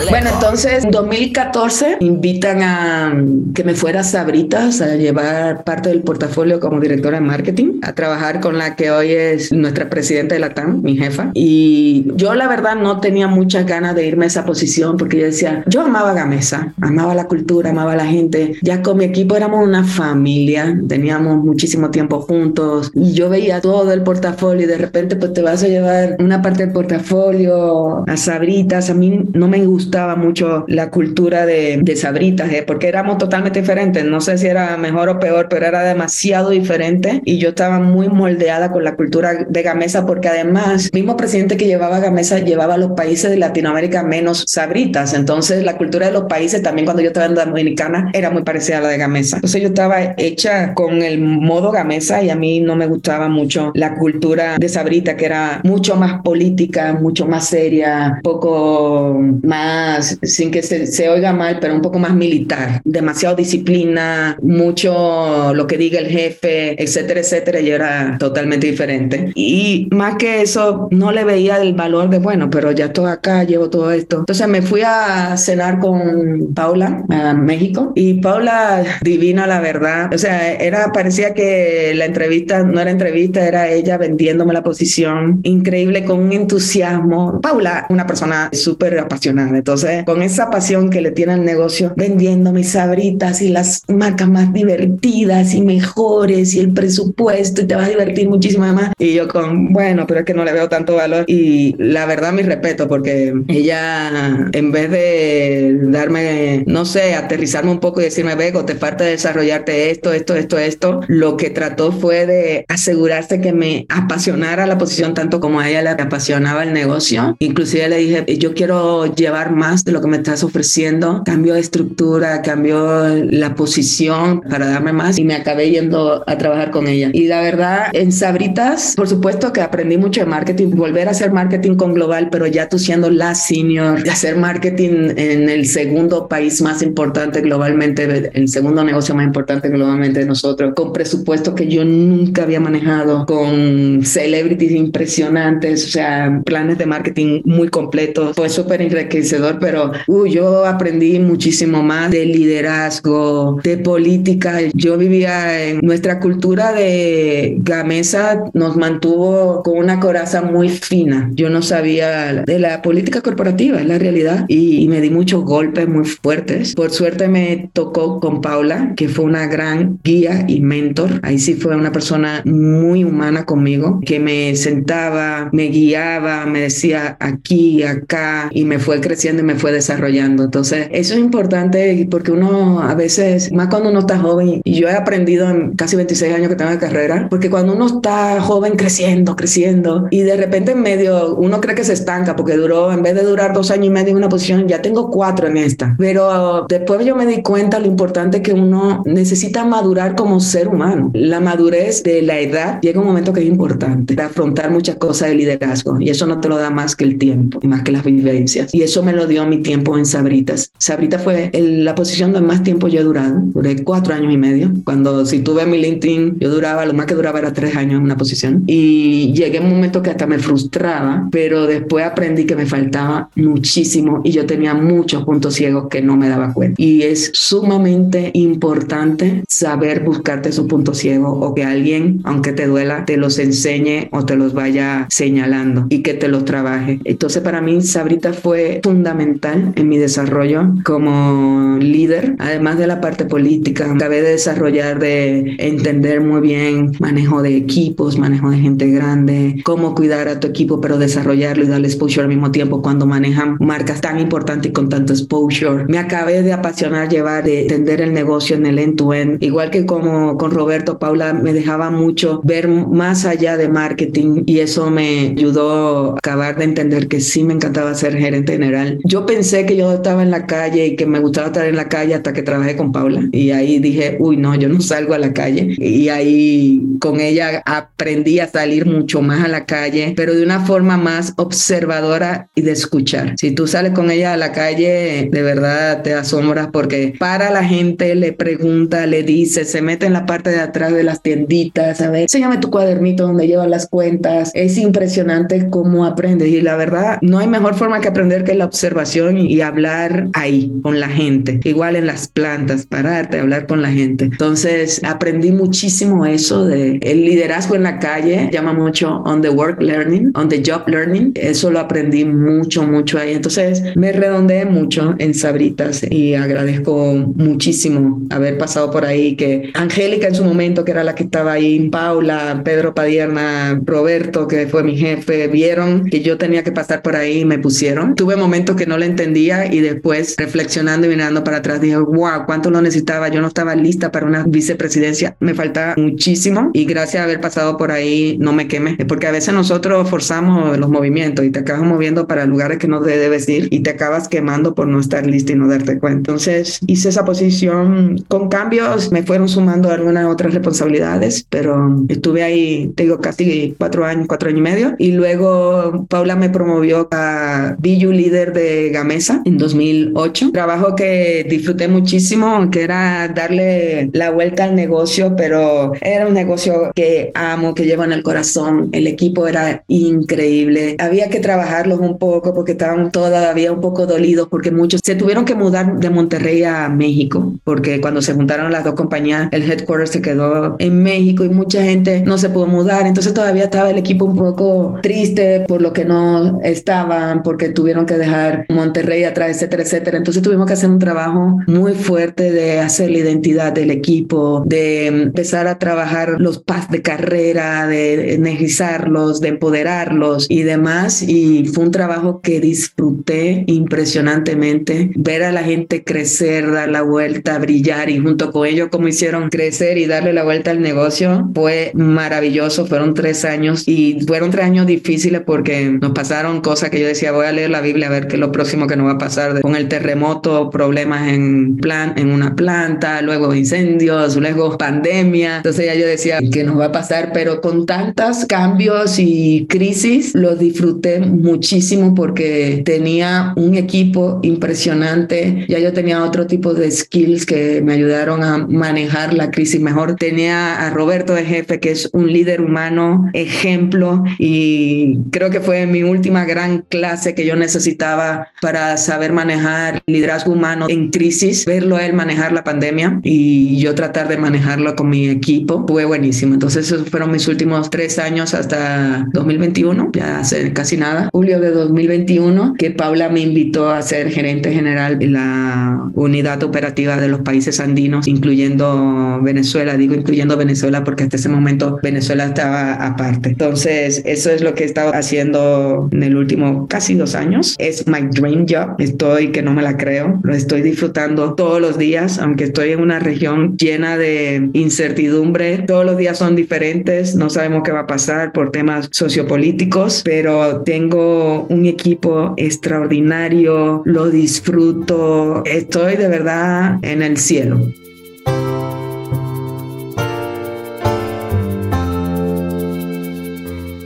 Bueno, entonces en 2014 invitan a que me fuera a Sabritas a llevar parte del portafolio como directora de marketing, a trabajar con la que hoy es nuestra presidenta de la TAM, mi jefa. Y yo la verdad no tenía muchas ganas de irme a esa posición porque yo decía, yo amaba Gamesa, amaba la cultura, amaba la gente. Ya con mi equipo éramos una familia, teníamos muchísimo tiempo juntos y yo veía todo el portafolio y de repente pues te vas a llevar una parte del portafolio a Sabritas. A mí no me gustaba mucho la cultura de, de Sabritas, ¿eh? porque éramos totalmente diferentes. No sé si era mejor o peor, pero era demasiado diferente y yo estaba muy moldeada con la cultura de Gamesa porque además, mismo presidente que llevaba Gamesa llevaba a los países de Latinoamérica menos Sabritas. Entonces, la cultura de los países también cuando yo estaba en la Dominicana era muy parecida a la de Gamesa. Entonces, yo estaba hecha con el modo Gamesa y a mí no me gustaba mucho la cultura de Sabrita, que era mucho más política, mucho más seria, poco más, sin que se, se oiga mal, pero un poco más militar, demasiado disciplina, mucho lo que diga el jefe, etcétera, etcétera, y era totalmente diferente. Y más que eso, no le veía el valor de, bueno, pero ya estoy acá, llevo todo esto. Entonces me fui a cenar con Paula a México y Paula, divina la verdad, o sea, era, parecía que la entrevista no era entrevista, era ella vendiéndome la posición, increíble, con un entusiasmo. Paula, una persona súper apasionada, entonces con esa pasión que le tiene al negocio, vendiendo mis sabritas y las marcas más divertidas y mejores y el presupuesto y te vas a divertir muchísimo más. Y yo con, bueno, pero es que no le veo tanto valor y la verdad mi respeto porque ella en vez de darme, no sé, aterrizarme un poco y decirme, Vego, te falta desarrollarte esto, esto, esto, esto, lo que trató fue de asegurarse que me apasionara la posición tanto como a ella le apasionaba el negocio. Inclusive le dije, yo quiero llevar más de lo que me estás ofreciendo, cambio de estructura, cambio la posición para darme más y me acabé yendo a trabajar con ella. Y la verdad, en Sabritas, por supuesto que aprendí mucho de marketing, volver a hacer marketing con global, pero ya tú siendo la senior, hacer marketing en el segundo país más importante globalmente, el segundo negocio más importante globalmente de nosotros, con presupuestos que yo nunca había manejado, con celebrities impresionantes, o sea, planes de marketing muy completos. Fue súper enriquecedor, pero uh, yo aprendí muchísimo más de liderazgo, de política. Yo vivía en nuestra cultura de Gamesa, nos mantuvo con una coraza muy fina. Yo no sabía de la política corporativa, es la realidad, y, y me di muchos golpes muy fuertes. Por suerte me tocó con Paula, que fue una gran guía y mentor. Ahí sí fue una persona muy humana conmigo, que me sentaba, me guiaba, me decía aquí, acá, y me fue creciendo y me fue desarrollando. Entonces, eso es importante porque uno a veces, más cuando uno está joven, y yo he aprendido en casi 26 años que tengo de carrera, porque cuando uno está joven creciendo, creciendo, y de repente en medio uno cree que se estanca porque duró, en vez de durar dos años y medio en una posición, ya tengo cuatro en esta. Pero después yo me di cuenta lo importante que uno necesita madurar como ser humano. La madurez de la edad llega un momento que es importante para afrontar muchas cosas de liderazgo y eso no te lo da más que el tiempo y más que las vivencias. Y eso me lo dio mi tiempo en Sabritas. Sabrita fue el, la posición donde más tiempo yo he durado. Duré cuatro años y medio. Cuando si tuve mi LinkedIn, yo duraba, lo más que duraba era tres años en una posición. Y llegué a un momento que hasta me frustraba, pero después aprendí que me faltaba muchísimo y yo tenía muchos puntos ciegos que no me daba cuenta. Y es sumamente importante saber buscarte su punto ciego o que alguien, aunque te duela, te los enseñe o te los vaya señalando y que te los trabaje. Entonces para mí Sabrita fue fundamental en mi desarrollo como líder, además de la parte política. Acabé de desarrollar, de entender muy bien manejo de equipos, manejo de gente grande, cómo cuidar a tu equipo, pero desarrollarlo y darle exposure al mismo tiempo cuando manejan marcas tan importantes y con tanto exposure. Me acabé de apasionar llevar, de entender el negocio en el end-to-end, igual que como con Roberto, Paula me dejaba mucho ver más allá de marketing y eso me ayudó a acabar de entender que sí me encantaba ser gerente general. Yo pensé que yo estaba en la calle y que me gustaba estar en la calle hasta que trabajé con Paula y ahí dije, uy, no, yo no salgo a la calle y ahí con ella aprendí a salir mucho más a la calle, pero de una forma más observadora y de escuchar. Si tú sales con ella a la calle, de verdad te asombras porque para la gente, le pregunta, le dice, se mete en la parte de atrás de las tienditas, a ver, enséñame tu cuadernito donde llevan las cuentas. Es impresionante cómo aprendes y la verdad, no hay mejor forma que aprender que la observación observación y hablar ahí con la gente. Igual en las plantas, pararte, hablar con la gente. Entonces aprendí muchísimo eso de el liderazgo en la calle, llama mucho on the work learning, on the job learning. Eso lo aprendí mucho, mucho ahí. Entonces me redondeé mucho en Sabritas y agradezco muchísimo haber pasado por ahí, que Angélica en su momento, que era la que estaba ahí, Paula, Pedro Padierna, Roberto, que fue mi jefe, vieron que yo tenía que pasar por ahí y me pusieron. Tuve momentos que no lo entendía y después reflexionando y mirando para atrás dije, wow, cuánto lo necesitaba. Yo no estaba lista para una vicepresidencia. Me faltaba muchísimo y gracias a haber pasado por ahí no me quemé. Porque a veces nosotros forzamos los movimientos y te acabas moviendo para lugares que no debes ir y te acabas quemando por no estar lista y no darte cuenta. Entonces hice esa posición con cambios, me fueron sumando algunas otras responsabilidades, pero estuve ahí, tengo casi cuatro años, cuatro años y medio. Y luego Paula me promovió a BU líder de Gamesa en 2008. Trabajo que disfruté muchísimo, que era darle la vuelta al negocio, pero era un negocio que amo, que llevo en el corazón. El equipo era increíble. Había que trabajarlos un poco porque estaban todavía un poco dolidos porque muchos se tuvieron que mudar de Monterrey a México porque cuando se juntaron las dos compañías, el headquarters se quedó en México y mucha gente no se pudo mudar. Entonces todavía estaba el equipo un poco triste por lo que no estaban, porque tuvieron que dejar Monterrey atrás, etcétera, etcétera. Entonces tuvimos que hacer un trabajo muy fuerte de hacer la identidad del equipo, de empezar a trabajar los paths de carrera, de energizarlos, de empoderarlos y demás. Y fue un trabajo que disfruté impresionantemente, ver a la gente crecer, dar la vuelta, brillar y junto con ellos como hicieron crecer y darle la vuelta al negocio fue maravilloso. Fueron tres años y fueron tres años difíciles porque nos pasaron cosas que yo decía, voy a leer la Biblia a ver qué lo próximo que nos va a pasar con el terremoto, problemas en plan, en una planta, luego incendios, luego pandemia. Entonces ya yo decía que nos va a pasar, pero con tantos cambios y crisis lo disfruté muchísimo porque tenía un equipo impresionante. Ya yo tenía otro tipo de skills que me ayudaron a manejar la crisis mejor. Tenía a Roberto de jefe, que es un líder humano, ejemplo, y creo que fue mi última gran clase que yo necesitaba para saber manejar liderazgo humano en crisis, verlo a él manejar la pandemia y yo tratar de manejarlo con mi equipo. Fue buenísimo. Entonces esos fueron mis últimos tres años hasta 2021, ya hace casi nada. Julio de 2021, que Paula me invitó a ser gerente general de la unidad operativa de los países andinos, incluyendo Venezuela. Digo incluyendo Venezuela porque hasta ese momento Venezuela estaba aparte. Entonces eso es lo que he estado haciendo en el último casi dos años. Es my dream job. Estoy que no me la creo. Lo estoy disfrutando todos los días, aunque estoy en una región llena de incertidumbre. Todos los días son diferentes. No sabemos qué va a pasar por temas sociopolíticos, pero tengo un equipo extraordinario. Lo disfruto. Estoy de verdad en el cielo.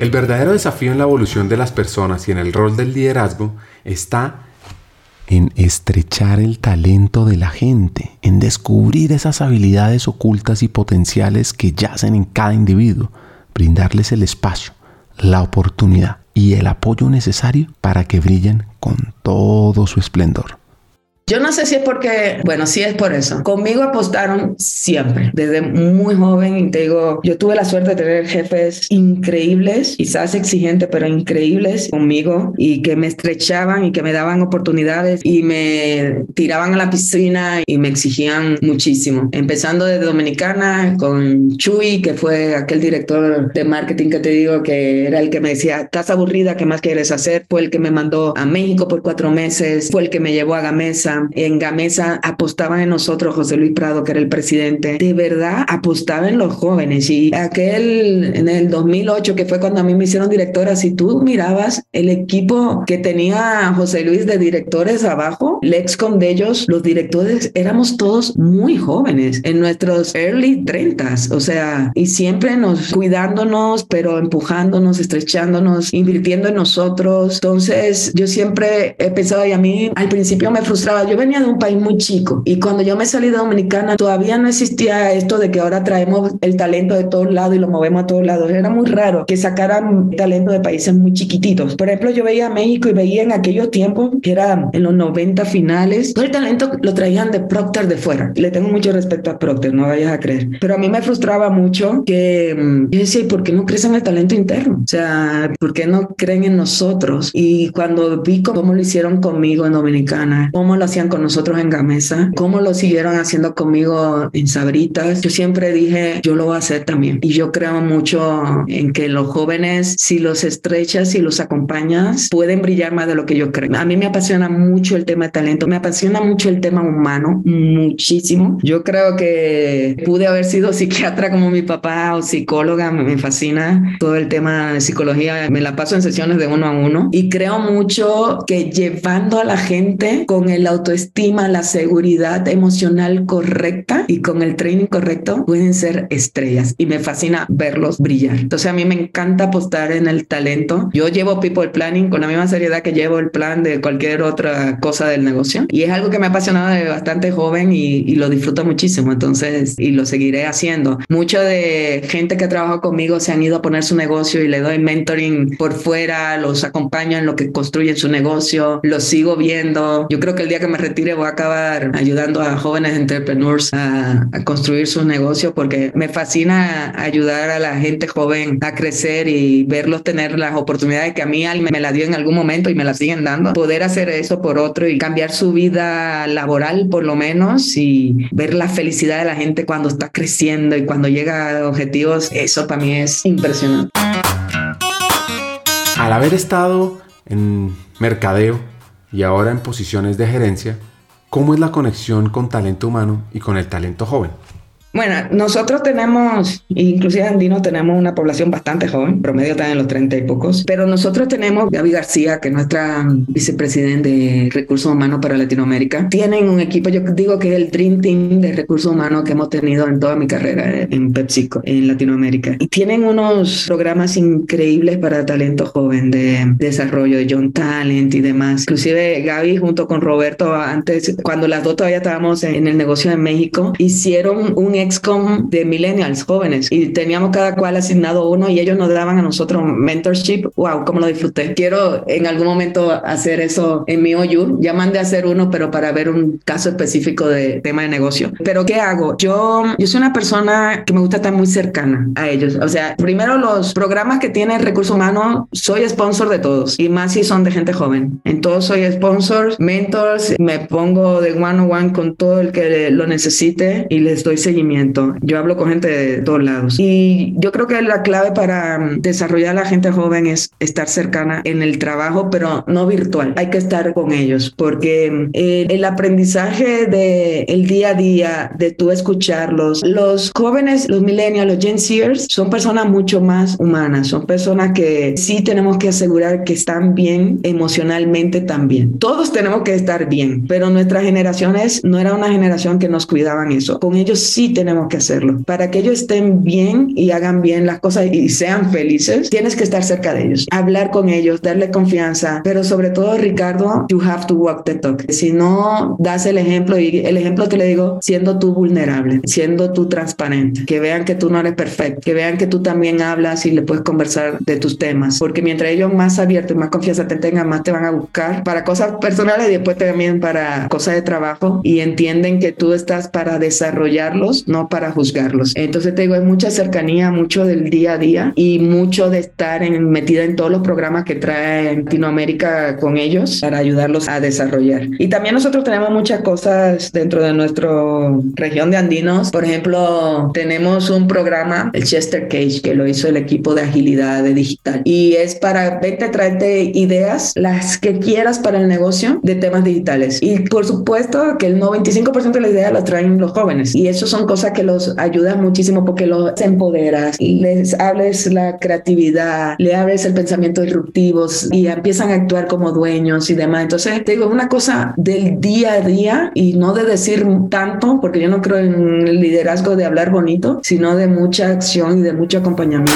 El verdadero desafío en la evolución de las personas y en el rol del liderazgo está en estrechar el talento de la gente, en descubrir esas habilidades ocultas y potenciales que yacen en cada individuo, brindarles el espacio, la oportunidad y el apoyo necesario para que brillen con todo su esplendor. Yo no sé si es porque, bueno, sí es por eso. Conmigo apostaron siempre, desde muy joven. Te digo, yo tuve la suerte de tener jefes increíbles, quizás exigentes, pero increíbles conmigo y que me estrechaban y que me daban oportunidades y me tiraban a la piscina y me exigían muchísimo. Empezando desde Dominicana con Chuy, que fue aquel director de marketing que te digo que era el que me decía, estás aburrida, ¿qué más quieres hacer? Fue el que me mandó a México por cuatro meses, fue el que me llevó a Gamesa en Gamesa apostaban en nosotros, José Luis Prado, que era el presidente, de verdad apostaba en los jóvenes. Y aquel, en el 2008, que fue cuando a mí me hicieron directora, si tú mirabas el equipo que tenía José Luis de directores abajo, el excom de ellos, los directores, éramos todos muy jóvenes, en nuestros early 30 o sea, y siempre nos cuidándonos, pero empujándonos, estrechándonos, invirtiendo en nosotros. Entonces, yo siempre he pensado, y a mí al principio me frustraba, yo venía de un país muy chico y cuando yo me salí de Dominicana, todavía no existía esto de que ahora traemos el talento de todos lados y lo movemos a todos lados. Era muy raro que sacaran talento de países muy chiquititos. Por ejemplo, yo veía a México y veía en aquellos tiempos, que era en los 90 finales, todo el talento lo traían de Procter de fuera. Le tengo mucho respeto a Procter, no vayas a creer. Pero a mí me frustraba mucho que mm, yo decía, ¿y por qué no crecen el talento interno? O sea, ¿por qué no creen en nosotros? Y cuando vi cómo lo hicieron conmigo en Dominicana, cómo lo hacían con nosotros en Gamesa, cómo lo siguieron haciendo conmigo en Sabritas, yo siempre dije, yo lo voy a hacer también. Y yo creo mucho en que los jóvenes, si los estrechas y los acompañas, pueden brillar más de lo que yo creo. A mí me apasiona mucho el tema de talento, me apasiona mucho el tema humano, muchísimo. Yo creo que pude haber sido psiquiatra como mi papá o psicóloga, me fascina todo el tema de psicología, me la paso en sesiones de uno a uno y creo mucho que llevando a la gente con el autoestima, la seguridad emocional correcta y con el training correcto pueden ser estrellas y me fascina verlos brillar. Entonces a mí me encanta apostar en el talento. Yo llevo people planning con la misma seriedad que llevo el plan de cualquier otra cosa del negocio y es algo que me ha apasionado de bastante joven y, y lo disfruto muchísimo. Entonces, y lo seguiré haciendo. Mucho de gente que trabaja conmigo se han ido a poner su negocio y le doy mentoring por fuera, los acompaño en lo que construyen su negocio, los sigo viendo. Yo creo que el día que me retire voy a acabar ayudando a jóvenes entrepreneurs a, construir sus negocios porque me fascina ayudar a la gente joven a crecer y verlos tener las oportunidades que a mí me la dio en algún momento y me la siguen dando. Poder hacer eso por otro y cambiar su vida laboral por lo menos y ver la felicidad de la gente cuando está creciendo y cuando llega a objetivos, eso para mí es impresionante. Al haber estado en mercadeo y ahora en posiciones de gerencia, ¿Cómo es la conexión con talento humano y con el talento joven? Bueno, nosotros tenemos, inclusive Andino, tenemos una población bastante joven, promedio está en los 30 y pocos, pero nosotros tenemos Gaby García, que es nuestra vicepresidente de Recursos Humanos para Latinoamérica. Tienen un equipo, yo digo que es el Dream Team de Recursos Humanos que hemos tenido en toda mi carrera en PepsiCo, en Latinoamérica. Y tienen unos programas increíbles para talento joven de desarrollo de John Talent y demás. Inclusive Gaby junto con Roberto, antes, cuando las dos todavía estábamos en el negocio en México, hicieron un XCOM de millennials jóvenes y teníamos cada cual asignado uno y ellos nos daban a nosotros mentorship. Wow, cómo lo disfruté. Quiero en algún momento hacer eso en mi OU. Ya mandé a hacer uno, pero para ver un caso específico de tema de negocio. Pero ¿qué hago? Yo, yo soy una persona que me gusta estar muy cercana a ellos. O sea, primero los programas que tienen recursos humanos, soy sponsor de todos y más si son de gente joven. En todos soy sponsor, mentors, me pongo de one on one con todo el que lo necesite y les doy seguimiento yo hablo con gente de todos lados. Y yo creo que la clave para mm, desarrollar a la gente joven es estar cercana en el trabajo, pero no virtual. Hay que estar con ellos porque mm, el aprendizaje de el día a día, de tú escucharlos, los jóvenes, los millennials, los Gen Zers, son personas mucho más humanas, son personas que sí tenemos que asegurar que están bien emocionalmente también. Todos tenemos que estar bien, pero nuestras generaciones no era una generación que nos cuidaban eso. Con ellos sí tenemos que hacerlo. Para que ellos estén bien y hagan bien las cosas y sean felices, tienes que estar cerca de ellos, hablar con ellos, darle confianza, pero sobre todo, Ricardo, you have to walk the talk. Si no das el ejemplo, y el ejemplo que le digo, siendo tú vulnerable, siendo tú transparente, que vean que tú no eres perfecto, que vean que tú también hablas y le puedes conversar de tus temas, porque mientras ellos más abiertos y más confianza te tengan, más te van a buscar para cosas personales y después también para cosas de trabajo y entienden que tú estás para desarrollarlos no para juzgarlos. Entonces te digo, hay mucha cercanía, mucho del día a día y mucho de estar metida en todos los programas que trae Latinoamérica con ellos para ayudarlos a desarrollar. Y también nosotros tenemos muchas cosas dentro de nuestra región de andinos. Por ejemplo, tenemos un programa, el Chester Cage, que lo hizo el equipo de agilidad de digital. Y es para vente, traerte ideas, las que quieras para el negocio de temas digitales. Y por supuesto que el 95% de las ideas las traen los jóvenes. Y eso son cosas cosa que los ayuda muchísimo porque los empoderas, les hables la creatividad, le hables el pensamiento disruptivo y empiezan a actuar como dueños y demás. Entonces, te digo, una cosa del día a día y no de decir tanto, porque yo no creo en el liderazgo de hablar bonito, sino de mucha acción y de mucho acompañamiento.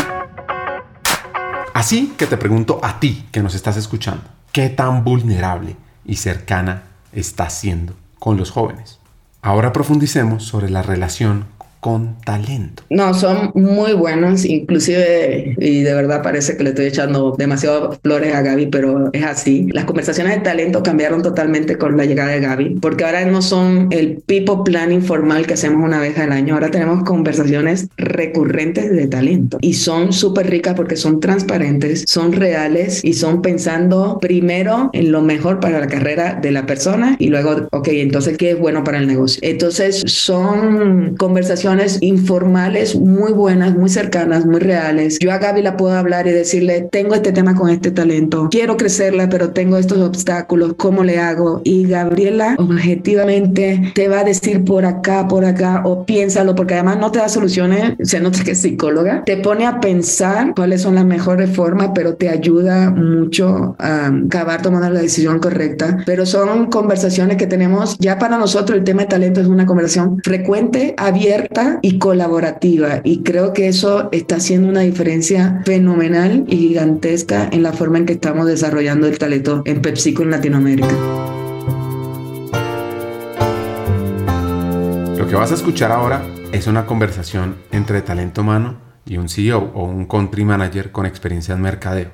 Así que te pregunto a ti que nos estás escuchando, ¿qué tan vulnerable y cercana estás siendo con los jóvenes? Ahora profundicemos sobre la relación con talento. No, son muy buenos, inclusive, y de verdad parece que le estoy echando demasiado flores a Gaby, pero es así. Las conversaciones de talento cambiaron totalmente con la llegada de Gaby, porque ahora no son el people plan informal que hacemos una vez al año, ahora tenemos conversaciones recurrentes de talento y son súper ricas porque son transparentes, son reales y son pensando primero en lo mejor para la carrera de la persona y luego, ok, entonces, ¿qué es bueno para el negocio? Entonces, son conversaciones informales muy buenas, muy cercanas, muy reales. Yo a Gaby la puedo hablar y decirle, tengo este tema con este talento, quiero crecerla, pero tengo estos obstáculos, ¿cómo le hago? Y Gabriela objetivamente te va a decir por acá, por acá, o piénsalo, porque además no te da soluciones, se nota que es psicóloga, te pone a pensar cuáles son las mejores formas, pero te ayuda mucho a acabar tomando la decisión correcta. Pero son conversaciones que tenemos, ya para nosotros el tema de talento es una conversación frecuente, abierta, y colaborativa. Y creo que eso está haciendo una diferencia fenomenal y gigantesca en la forma en que estamos desarrollando el talento en PepsiCo en Latinoamérica. Lo que vas a escuchar ahora es una conversación entre talento humano y un CEO o un country manager con experiencia en mercadeo.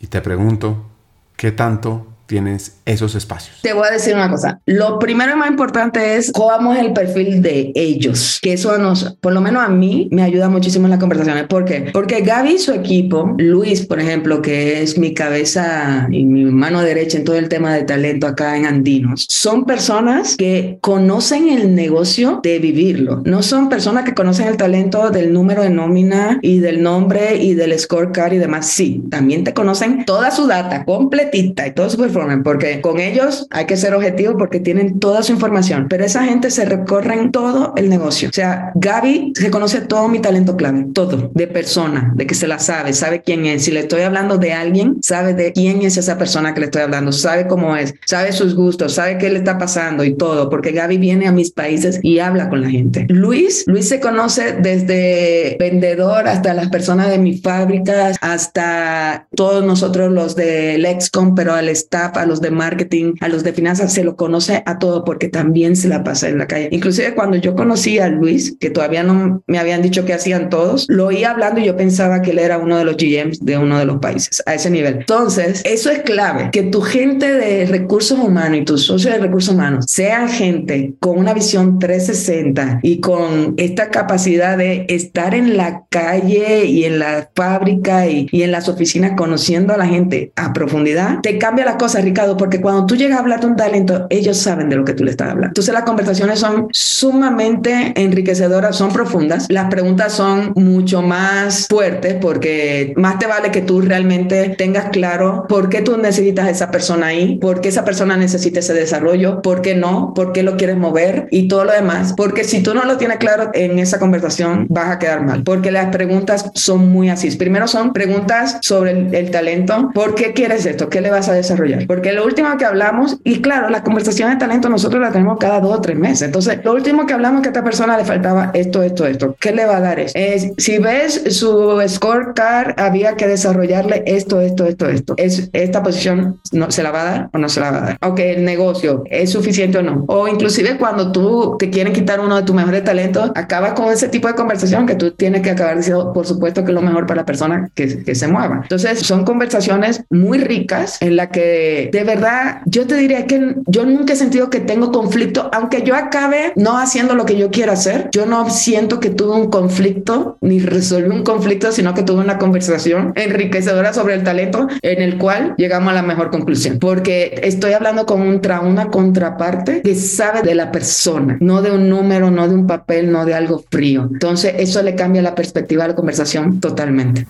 Y te pregunto, ¿qué tanto tienes esos espacios? Te voy a decir una cosa. Lo primero y más importante es cómo es el perfil de ellos, que eso nos, por lo menos a mí, me ayuda muchísimo en las conversaciones. ¿Por qué? Porque Gaby y su equipo, Luis, por ejemplo, que es mi cabeza y mi mano derecha en todo el tema de talento acá en Andinos, son personas que conocen el negocio de vivirlo. No son personas que conocen el talento del número de nómina y del nombre y del scorecard y demás. Sí, también te conocen toda su data completita y todo su performance porque con ellos hay que ser objetivo porque tienen toda su información, pero esa gente se recorren todo el negocio. O sea, Gaby se conoce todo mi talento clave, todo, de persona, de que se la sabe, sabe quién es. Si le estoy hablando de alguien, sabe de quién es esa persona que le estoy hablando, sabe cómo es, sabe sus gustos, sabe qué le está pasando y todo, porque Gaby viene a mis países y habla con la gente. Luis, Luis se conoce desde vendedor hasta las personas de mis fábricas, hasta todos nosotros los del Lexcom, pero al staff a los de marketing, a los de finanzas, se lo conoce a todo porque también se la pasa en la calle. Inclusive cuando yo conocí a Luis, que todavía no me habían dicho que hacían todos, lo oía hablando y yo pensaba que él era uno de los GMs de uno de los países, a ese nivel. Entonces, eso es clave, que tu gente de recursos humanos y tus socios de recursos humanos sean gente con una visión 360 y con esta capacidad de estar en la calle y en la fábrica y, y en las oficinas conociendo a la gente a profundidad, te cambia la cosa Ricardo, porque cuando tú llegas a hablar de un talento, ellos saben de lo que tú le estás hablando. Entonces las conversaciones son sumamente enriquecedoras, son profundas. Las preguntas son mucho más fuertes porque más te vale que tú realmente tengas claro por qué tú necesitas a esa persona ahí, por qué esa persona necesita ese desarrollo, por qué no, por qué lo quieres mover y todo lo demás. Porque si tú no lo tienes claro en esa conversación, vas a quedar mal. Porque las preguntas son muy así. Primero son preguntas sobre el, el talento. ¿Por qué quieres esto? ¿Qué le vas a desarrollar? Porque lo último que hablamos, y claro, la conversación de talento nosotros la tenemos cada dos o tres meses. Entonces, lo último que hablamos que a esta persona le faltaba esto, esto, esto. ¿Qué le va a dar eso? Es, si ves su scorecard, había que desarrollarle esto, esto, esto, esto. Es, esta posición no, se la va a dar o no se la va a dar. Ok, el negocio es suficiente o no. O inclusive cuando tú te quieren quitar uno de tus mejores talentos, acabas con ese tipo de conversación que tú tienes que acabar diciendo, por supuesto que es lo mejor para la persona que, que se mueva. Entonces, son conversaciones muy ricas en la que de verdad, yo te diría que yo nunca he sentido que tengo conflicto, aunque yo acabe no haciendo lo que yo quiero hacer, yo no siento que tuve un conflicto ni resolví un conflicto, sino que tuve una conversación enriquecedora sobre el talento en el cual llegamos a la mejor conclusión, porque estoy hablando con una contraparte que sabe de la persona, no de un número, no de un papel, no de algo frío. Entonces, eso le cambia la perspectiva a la conversación totalmente.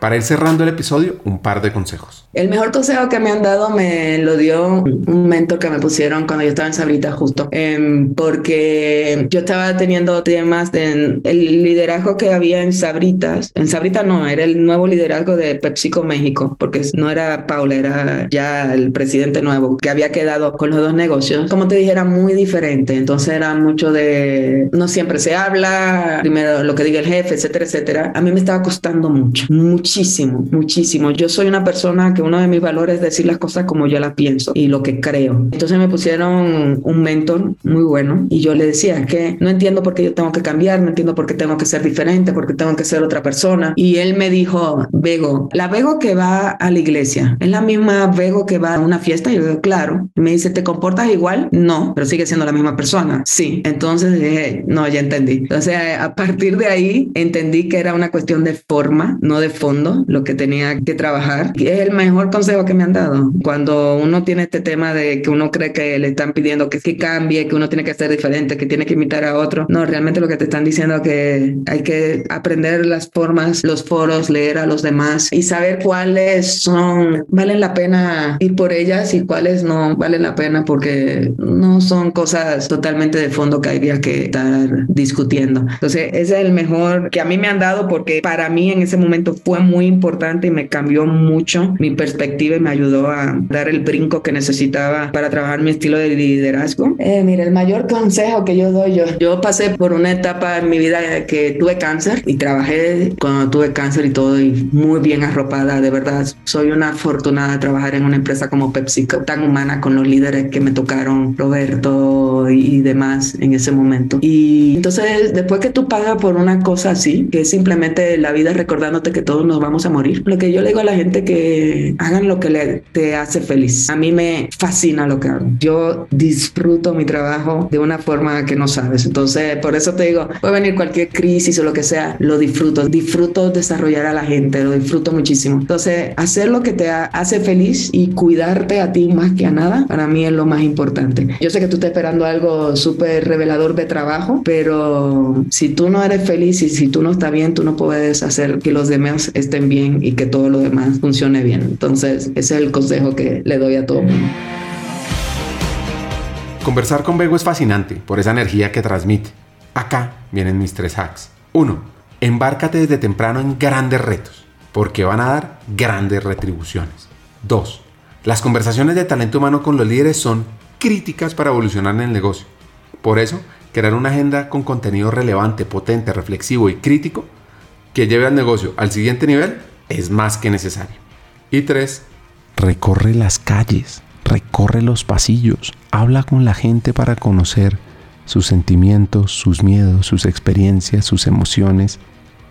Para ir cerrando el episodio, un par de consejos. El mejor consejo que me han dado me lo dio un mentor que me pusieron cuando yo estaba en Sabrita justo, em, porque yo estaba teniendo temas de el liderazgo que había en Sabritas. En Sabrita no, era el nuevo liderazgo de PepsiCo México, porque no era Paula, era ya el presidente nuevo que había quedado con los dos negocios. Como te dije, era muy diferente. Entonces era mucho de, no siempre se habla, primero lo que diga el jefe, etcétera, etcétera. A mí me estaba costando mucho, muchísimo, muchísimo. Yo soy una persona que uno de mis valores es decir las cosas como yo las pienso y lo que creo. Entonces me pusieron un mentor muy bueno y yo le decía que no entiendo por qué yo tengo que cambiar, no entiendo por qué tengo que ser diferente, por qué tengo que ser otra persona. Y él me dijo, Vego, la Vego que va a la iglesia es la misma Vego que va a una fiesta. Y yo digo, claro. Me dice, ¿te comportas igual? No, pero sigue siendo la misma persona. Sí. Entonces dije, no, ya entendí. Entonces a partir de ahí entendí que era una cuestión de forma, no de fondo, lo que tenía que trabajar. Y es el mejor consejo que me han dado. Cuando uno tiene este tema de que uno cree que le están pidiendo que, que cambie, que uno tiene que ser diferente, que tiene que imitar a otro. No, realmente lo que te están diciendo es que hay que aprender las formas, los foros, leer a los demás y saber cuáles son, valen la pena ir por ellas y cuáles no valen la pena porque no son cosas totalmente de fondo que había que estar discutiendo. Entonces, ese es el mejor que a mí me han dado porque para mí en ese momento fue muy importante y me cambió mucho mi perspectiva y me ayudó a dar el brinco que necesitaba para trabajar mi estilo de liderazgo. Eh, mira, el mayor consejo que yo doy, yo, yo pasé por una etapa en mi vida que tuve cáncer y trabajé cuando tuve cáncer y todo y muy bien arropada, de verdad. Soy una afortunada de trabajar en una empresa como Pepsi, tan humana con los líderes que me tocaron, Roberto y, y demás en ese momento. Y entonces, después que tú pagas por una cosa así, que es simplemente la vida recordándote que todos nos vamos a morir, lo que yo le digo a la gente que hagan lo que le, te hace feliz. A mí me fascina lo que hago. Yo disfruto mi trabajo de una forma que no sabes. Entonces, por eso te digo, puede venir cualquier crisis o lo que sea, lo disfruto. Disfruto desarrollar a la gente, lo disfruto muchísimo. Entonces, hacer lo que te hace feliz y cuidarte a ti más que a nada, para mí es lo más importante. Yo sé que tú estás esperando algo súper revelador de trabajo, pero si tú no eres feliz y si tú no estás bien, tú no puedes hacer que los demás estén bien y que todo lo demás funcione bien. Entonces, ese es el consejo que le doy a todo mundo. Conversar con Bego es fascinante por esa energía que transmite. Acá vienen mis tres hacks. 1. Embárcate desde temprano en grandes retos, porque van a dar grandes retribuciones. 2. Las conversaciones de talento humano con los líderes son críticas para evolucionar en el negocio. Por eso, crear una agenda con contenido relevante, potente, reflexivo y crítico que lleve al negocio al siguiente nivel es más que necesario. Y 3. Recorre las calles, recorre los pasillos, habla con la gente para conocer sus sentimientos, sus miedos, sus experiencias, sus emociones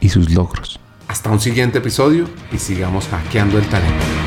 y sus logros. Hasta un siguiente episodio y sigamos hackeando el talento.